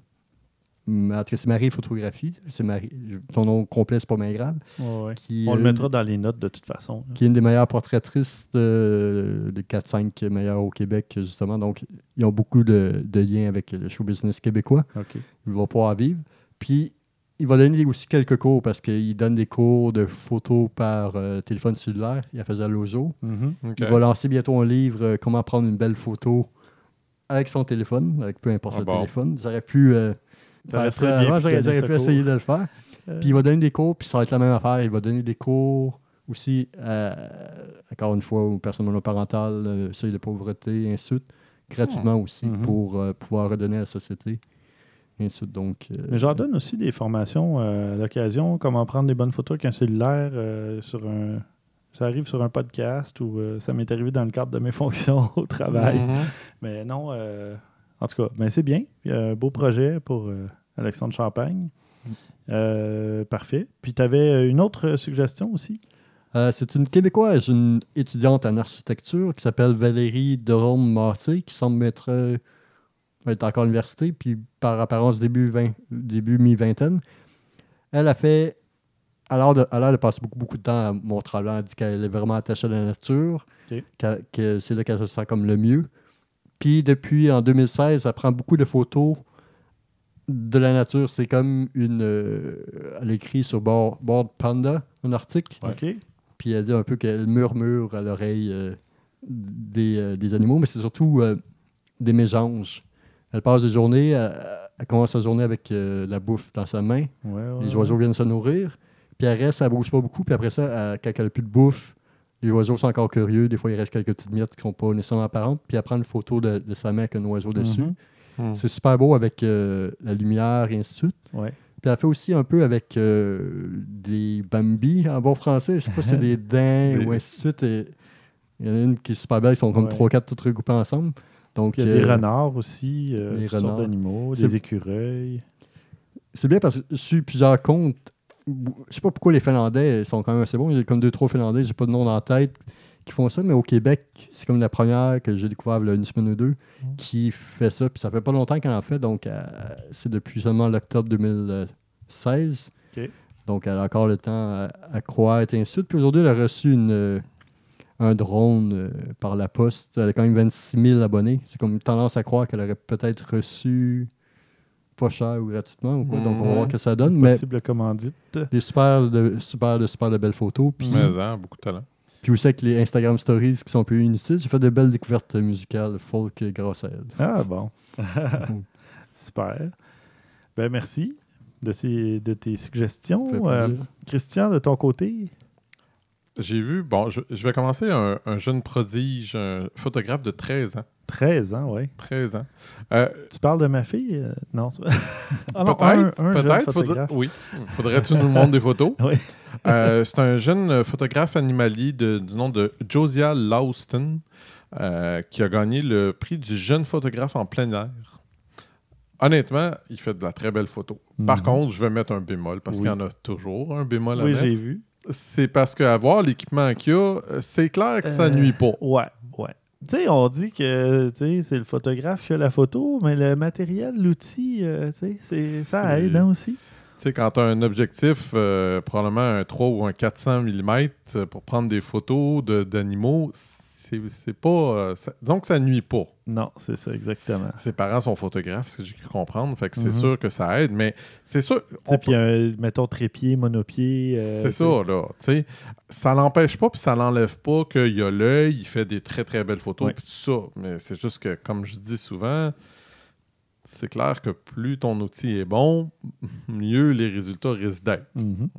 en tout cas, c'est Marie Photographie. C'est Marie. Son nom complet, c'est pas bien grave. Ouais, ouais. Qui, On le euh, mettra dans les notes de toute façon. là. qui est une des meilleures portraitrices de- des 4-5 meilleures au Québec, justement. Donc, ils ont beaucoup de, de liens avec le show business québécois. Il va pouvoir vivre. Puis, il va donner aussi quelques cours parce qu'il donne des cours de photos par euh, téléphone cellulaire. Il a fait à Lozo. Mhm. Ok. Il va lancer bientôt un livre euh, Comment prendre une belle photo avec son téléphone, avec peu importe Ah le bon. téléphone. J'aurais pu, j'aurais pu essayer de le faire. Euh, Puis il va donner des cours, puis ça va être la même affaire. Il va donner des cours aussi, euh, encore une fois, aux personnes monoparentales, euh, seuil de pauvreté, et ainsi de suite, gratuitement aussi, Mhm. pour euh, pouvoir redonner à la société. Et ainsi de suite. Donc, euh, Mais j'en donne aussi des formations euh, à l'occasion, comment prendre des bonnes photos avec un cellulaire euh, sur un. Ça arrive sur un podcast ou euh, ça m'est arrivé dans le cadre de mes fonctions au travail. Mhm. Mais non, euh, en tout cas, ben c'est bien. Un beau projet pour euh, Alexandre Champagne. Euh, parfait. Puis tu avais une autre suggestion aussi? euh, c'est une Québécoise, une étudiante en architecture qui s'appelle Valérie Derome Massé, qui semble être, euh, être encore à l'université, puis par apparence début, 20 début mi-vingtaine. Elle a fait alors de, elle a l'air de passer beaucoup, beaucoup de temps à Mont-Tremblant. Elle dit qu'elle est vraiment attachée à la nature, que c'est là qu'elle se sent comme le mieux. Puis depuis en 2016, elle prend beaucoup de photos de la nature. C'est comme une. euh, elle écrit sur Board, Board Panda, un article. OK. Puis elle dit un peu qu'elle murmure à l'oreille euh, des, euh, des animaux, mais c'est surtout euh, des mésanges. Elle passe des journées, elle, elle commence sa journée avec euh, la bouffe dans sa main. Ouais, ouais, Les oiseaux viennent se nourrir. Puis elle reste, elle bouge pas beaucoup. Puis après ça, elle- quand elle n'a plus de bouffe, les oiseaux sont encore curieux. Des fois, il reste quelques petites miettes qui sont pas nécessairement apparentes. Puis elle prend une photo de, de sa main avec un oiseau dessus. Mhm. Mhm. C'est super beau avec euh, la lumière et ainsi de suite. Ouais. Puis elle fait aussi un peu avec euh, des Bambi en bon français. Je sais pas si c'est des daims Des- ou ainsi de suite. Et Il y en a une qui est super belle, ils sont comme Ouais. 3-4 toutes regroupées ensemble. Donc, il y a des euh, renards aussi, euh, des sortes renards. d'animaux, des écureuils. c'est bien parce que je suis plusieurs comptes. Je sais pas pourquoi les Finlandais sont quand même assez bons. Il y a comme deux, trois Finlandais, j'ai pas de nom dans la tête, qui font ça. Mais au Québec, c'est comme la première que j'ai découvert a une semaine ou deux qui fait ça. Puis ça fait pas longtemps qu'elle en fait. Donc, euh, c'est depuis seulement l'octobre 2016. OK. Donc, elle a encore le temps à, croître et ainsi de suite. Puis aujourd'hui, elle a reçu une, euh, un drone euh, par la poste. Elle a quand même 26 000 abonnés. C'est comme tendance à croire qu'elle aurait peut-être reçu pas cher ou gratuitement ou quoi. Donc, on va Mhm. voir que ça donne. Mais Possible commandite. des super de, super de, super de belles photos. Puis, Mais hein, beaucoup de talent. puis aussi avec les Instagram Stories qui sont un peu inutiles, j'ai fait de belles découvertes musicales folk grâce à elle. Ah bon. Super. Ben merci de, ces, de tes suggestions. Euh, Christian, de ton côté, J'ai vu, bon, je, je vais commencer un, un jeune prodige, un photographe de 13 ans. 13 ans, oui. 13 ans. Euh, Tu parles de ma fille? euh, non. ah non, peut-être, peut-être, faudrait- photographe. oui. Faudrait-tu nous montrer des photos? Oui. Euh, c'est un jeune photographe animalier de- du nom de Josiah Lauston qui a gagné le prix du jeune photographe en plein air. Honnêtement, il fait de la très belle photo. Par Mhm. contre, je vais mettre un bémol parce Oui. qu'il y en a toujours un bémol à Oui, mettre. j'ai vu. C'est parce qu'avoir l'équipement qu'il y a, c'est clair que ça nuit pas. Ouais. Tu sais, on dit que c'est le photographe qui a la photo, mais le matériel, l'outil, euh, c'est- ça aide hein, aussi. Tu sais, quand tu as un objectif, euh, probablement un 3 ou un 400 mm pour prendre des photos de- d'animaux, c'est c'est pas. euh, ça- disons que ça nuit pas. Non, c'est ça, exactement. Ses parents sont photographes, c'est ce que j'ai cru comprendre. Fait que c'est Mhm. sûr que ça aide, mais c'est sûr. Puis, euh, mettons, trépied, monopied. euh, C'est ça, là. Sais, ça l'empêche pas, puis ça l'enlève pas qu'il y a l'œil, il fait des très, très belles photos, puis tout ça. Mais c'est juste que, comme je dis souvent, c'est clair que plus ton outil est bon, mieux les résultats risquent d'être. Mhm.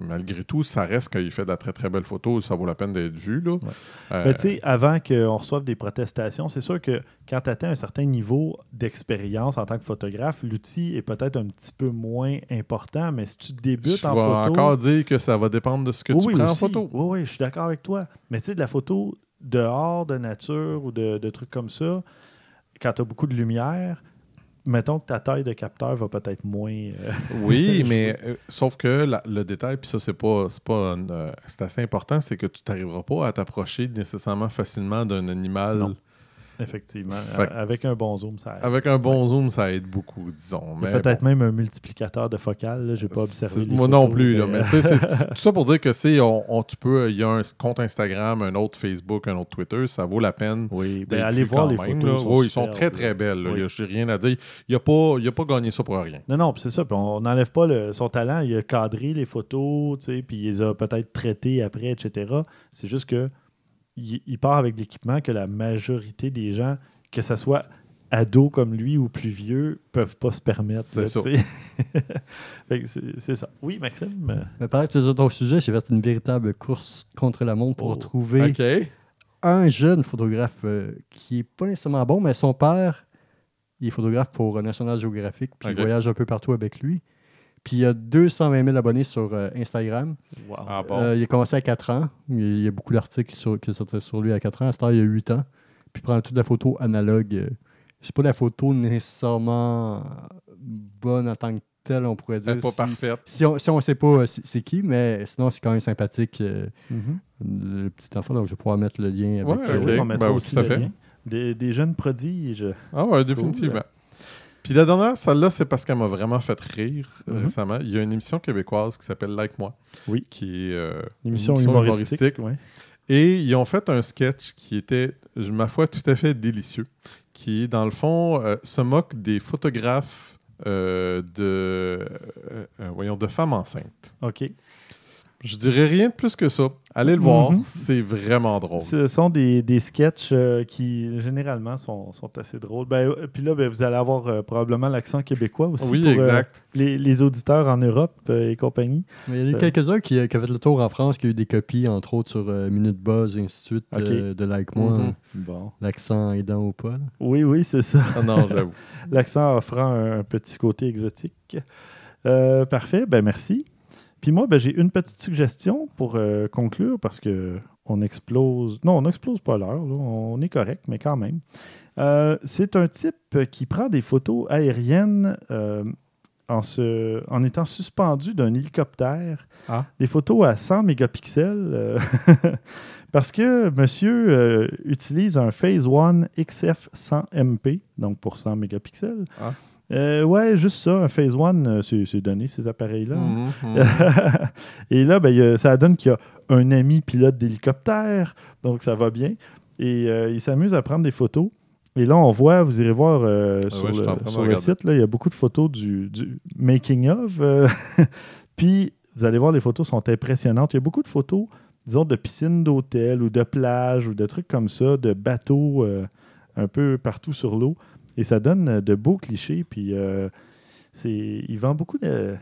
Malgré tout, ça reste qu'il fait de la très, très belle photo, ça vaut la peine d'être vu, là. Euh, Ben, tu sais, avant qu'on reçoive des protestations, c'est sûr que quand tu atteins un certain niveau d'expérience en tant que photographe, l'outil est peut-être un petit peu moins important, mais si tu débutes je en photo. encore dire que ça va dépendre de ce que Oui, tu prends en photo. Oui, oui, je suis d'accord avec toi. Mais tu sais, de la photo dehors, de nature ou de, de trucs comme ça, quand tu as beaucoup de lumière, mettons que ta taille de capteur va peut-être moins. euh, Oui, mais euh, sauf que la- le détail, puis ça, c'est pas. C'est pas une, euh, c'est assez important, c'est que tu n'arriveras pas à t'approcher nécessairement facilement d'un animal. Non. Effectivement. Fait avec un bon zoom, ça aide. Avec un bon zoom, ça aide beaucoup, disons. Mais peut-être bon, même un multiplicateur de focale. Je n'ai pas observé. les Moi photos, non plus, là, mais- mais c'est- c'est tout ça pour dire que c'est. On, on- tu peux, il y a un compte Instagram, un autre Facebook, un autre Twitter, ça vaut la peine. Oui, ben, allez voir les même, photos. là. Oui, ils sont très, très là. belles. là. Oui. A- J'ai rien à dire. Il n'a pas, il a pas gagné ça pour rien. Non, non, c'est ça. On n'enlève pas le- son talent. Il a cadré les photos, puis il les a peut-être traitées après, etc. C'est juste que il, il part avec l'équipement que la majorité des gens, que ce soit ados comme lui ou plus vieux, peuvent pas se permettre. C'est ça. c'est ça. Oui, Maxime? Mais pareil que autres sujets, j'ai fait une véritable course contre la montre pour Oh. trouver un jeune photographe euh, qui est pas nécessairement bon, mais son père, il est photographe pour euh, National Geographic, puis Ok. il voyage un peu partout avec lui. Puis il a 220 000 abonnés sur euh, Instagram. wow. Ah bon? Euh, il a commencé à 4 ans. Il y a beaucoup d'articles sur- qui sortaient sur lui à 4 ans. À ce temps, il y a 8 ans. Puis il prend toute la photo analogue. euh, C'est pas la photo nécessairement bonne en tant que telle, on pourrait Elle dire. n'est pas Si- parfaite. Si on ne sait pas c'est c'est qui, mais sinon, c'est quand même sympathique, euh, Mhm. le petit enfant. Donc, je vais pouvoir mettre le lien avec. Ouais, euh, ok. Oui, on mettra Ben aussi le fait. lien. Des, des jeunes prodiges. Ah ouais, définitivement. Puis la dernière, celle-là, c'est parce qu'elle m'a vraiment fait rire Mhm. récemment. Il y a une émission québécoise qui s'appelle Like Moi. Oui. Qui est euh, Une émission une humoristique. ouais. Et ils ont fait un sketch qui était, ma foi, tout à fait délicieux. Qui, dans le fond, euh, se moque des photographes euh, de, voyons, de femmes enceintes. OK. Je dirais rien de plus que ça. Allez le voir, Mhm. c'est vraiment drôle. Ce sont des, des sketchs euh, qui, généralement, sont, sont assez drôles. Ben, euh, puis là, ben, vous allez avoir euh, probablement l'accent québécois aussi Oui, pour euh, exact. les, les auditeurs en Europe euh, et compagnie. Mais il y en a quelques-uns qui, qui ont fait le tour en France, qui ont eu des copies, entre autres sur euh, Minute Buzz et ainsi de suite, euh, de Like Moi, Mhm. Bon. l'accent aidant ou pas. là. Oui, oui, c'est ça. Ah non, j'avoue. L'accent offrant un, un petit côté exotique. Euh, parfait, ben merci. Puis moi, ben, j'ai une petite suggestion pour euh, conclure parce que on explose. Non, on n'explose pas l'heure, on est correct, mais quand même. Euh, c'est un type qui prend des photos aériennes euh, en, se, en étant suspendu d'un hélicoptère. Ah. Des photos à 100 mégapixels. parce que monsieur utilise un Phase One XF 100 MP, donc pour 100 mégapixels. Ah. Euh, ouais, juste ça. Un Phase 1, c'est c'est donné, ces appareils-là. Mhm, mhm. Et là, ben, il y a- ça donne qu'il y a un ami pilote d'hélicoptère, donc ça va bien. Et euh, il s'amuse à prendre des photos. Et là, on voit, vous irez voir euh, Ah sur, ouais, le, sur le site, là, il y a beaucoup de photos du, du making of. euh, Puis, vous allez voir, les photos sont impressionnantes. Il y a beaucoup de photos, disons, de piscines d'hôtel ou de plage ou de trucs comme ça, de bateaux euh, un peu partout sur l'eau. Et ça donne euh, de beaux clichés. Puis, euh, c'est, il vend beaucoup de,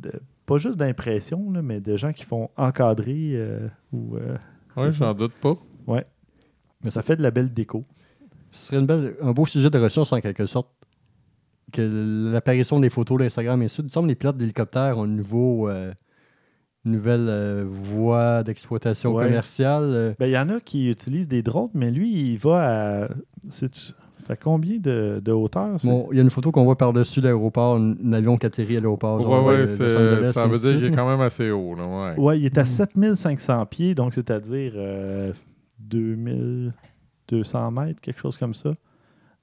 de- pas juste d'impressions, là, mais de gens qui font encadrer euh, ou euh, Ouais, ça. j'en doute pas. mais ça fait de la belle déco. Ce serait une belle- un beau sujet de recherche en quelque sorte. Que l'apparition des photos d'Instagram et tout. Il me semble que les pilotes d'hélicoptère ont une nouveau, euh, une nouvelle euh, voie d'exploitation Ouais. commerciale. euh, Ben, il y en a qui utilisent des drones, mais lui, il va à. C'est, à combien de, de hauteur? bon, il y a une photo qu'on voit par-dessus l'aéroport, un, avion qui atterrit à l'aéroport. Los c'est- Angeles, ça veut dire qu'il est quand même assez haut. Là, ouais. Il est à Mm. 7500 pieds, donc c'est-à-dire euh, 2200 mètres, quelque chose comme ça,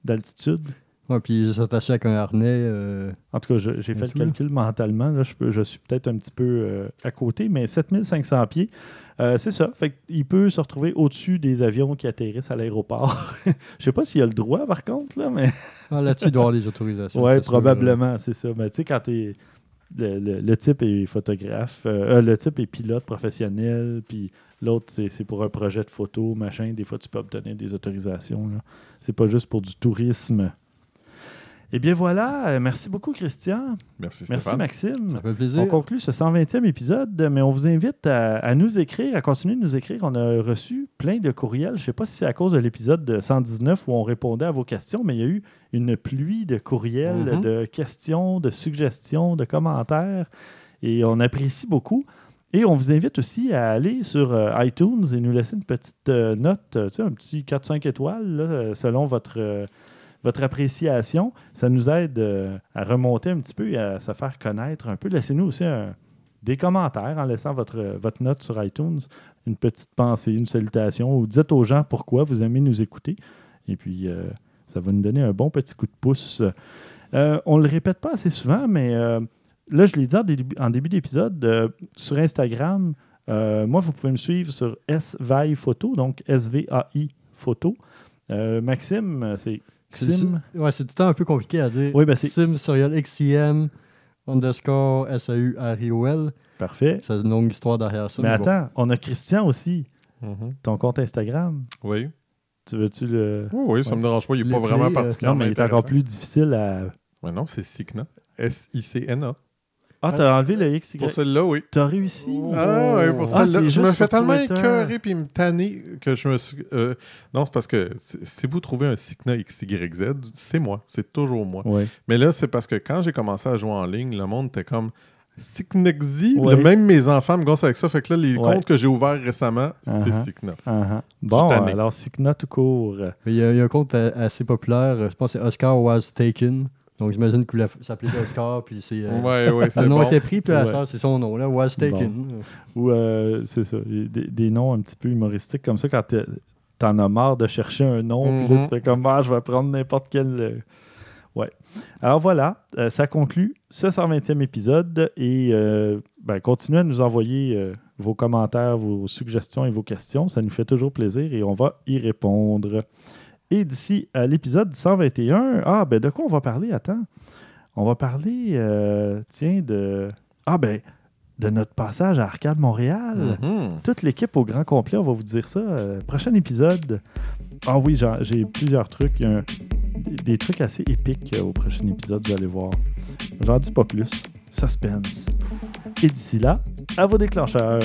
d'altitude. Ouais, puis il s'attachait avec un harnais. euh, En tout cas, j'ai fait le calcul mentalement. Là, je, peux- je suis peut-être un petit peu euh, à côté, mais 7500 pieds, euh, c'est ça. Fait il peut se retrouver au-dessus des avions qui atterrissent à l'aéroport. Je sais pas s'il a le droit, par contre, là, mais ah, Là-dessus, il doit avoir les autorisations. oui, probablement, c'est ça. Mais tu sais, quand t'es- le, le- le type est photographe, le type est pilote professionnel, puis l'autre, c'est pour un projet de photo, machin. Des fois, tu peux obtenir des autorisations. C'est pas juste pour du tourisme. Eh bien voilà, Euh, merci beaucoup Christian, Merci merci Stéphane. Maxime. Ça fait On plaisir. conclut ce 120e épisode, mais on vous invite à, à nous écrire, à continuer de nous écrire. On a reçu plein de courriels. Je ne sais pas si c'est à cause de l'épisode de 119 où on répondait à vos questions, mais il y a eu une pluie de courriels, Mhm. de questions, de suggestions, de commentaires. Et on apprécie beaucoup. Et on vous invite aussi à aller sur euh, iTunes et nous laisser une petite euh, note, tu sais, un petit 4-5 étoiles, là, selon votre, votre appréciation. Ça nous aide euh, à remonter un petit peu et à se faire connaître un peu. Laissez-nous aussi des commentaires en laissant votre, note sur iTunes, une petite pensée, une salutation, ou dites aux gens pourquoi vous aimez nous écouter. Et puis, euh, ça va nous donner un bon petit coup de pouce. Euh, on ne le répète pas assez souvent, mais là, je l'ai dit en début, d'épisode, sur Instagram, moi, vous pouvez me suivre sur SVAI Photo, donc S-V-A-I Photo. Maxime, C'est- Sim. c'est- Ouais, c'est tout le temps un peu compliqué à dire. Oui, ben c'est- Sim Soriol XIM underscore S-A-U-R-I-O-L. Parfait. C'est une longue histoire derrière ça. Mais attends, on a Christian aussi, Mhm. ton compte Instagram. Oui. Tu veux-tu le. Oui, oui, ça Ouais. me dérange pas. Il n'est pas vraiment euh, Non, particulièrement mais il est encore plus difficile à. Ouais, non, c'est Sicna. S-I-C-N-A. Ah, t'as enlevé le X, Pour celle-là, oui. T'as réussi. Ah, ouais, pour Ah, celle-là. c'est je me fais tellement écœurer puis me tanner que je me suis. euh, non, c'est parce que si- vous trouvez un Sicna XYZ, c'est moi. C'est toujours moi. Ouais. Mais là, c'est parce que quand j'ai commencé à jouer en ligne, le monde était comme Sicnexi. Ouais. Même mes enfants me gossent avec ça. Fait que là, les Ouais. comptes que j'ai ouverts récemment, c'est Uh-huh. Sicna. Ah, ah. Bon, alors Signa tout court. Il y, y a un compte assez populaire, je pense que c'est Oscar Was Taken. Donc j'imagine qu'il voulait s'appeler Oscar, puis c'est. euh, Ouais, ouais, c'est le nom bon. était pris, puis la Ouais. c'est son nom, là, Was Taken. Ou euh, c'est ça, des, des noms un petit peu humoristiques comme ça quand t'en as marre de chercher un nom, puis là Mhm. tu fais comme ah, je vais prendre n'importe quel. euh, Ouais. Alors voilà, euh, ça conclut ce 120e épisode et euh, ben, continuez à nous envoyer euh, vos commentaires, vos suggestions et vos questions. Ça nous fait toujours plaisir et on va y répondre. Et d'ici à l'épisode 121, ah ben de quoi on va parler? Attends. On va parler, euh, tiens, de. Ah ben, de notre passage à Arcade Montréal. Mhm. Toute l'équipe au grand complet, on va vous dire ça. Euh, prochain épisode. Ah oui, j'ai plusieurs trucs. Un- des trucs assez épiques euh, au prochain épisode, vous allez voir. J'en dis pas plus. Suspense. Et d'ici là, à vos déclencheurs.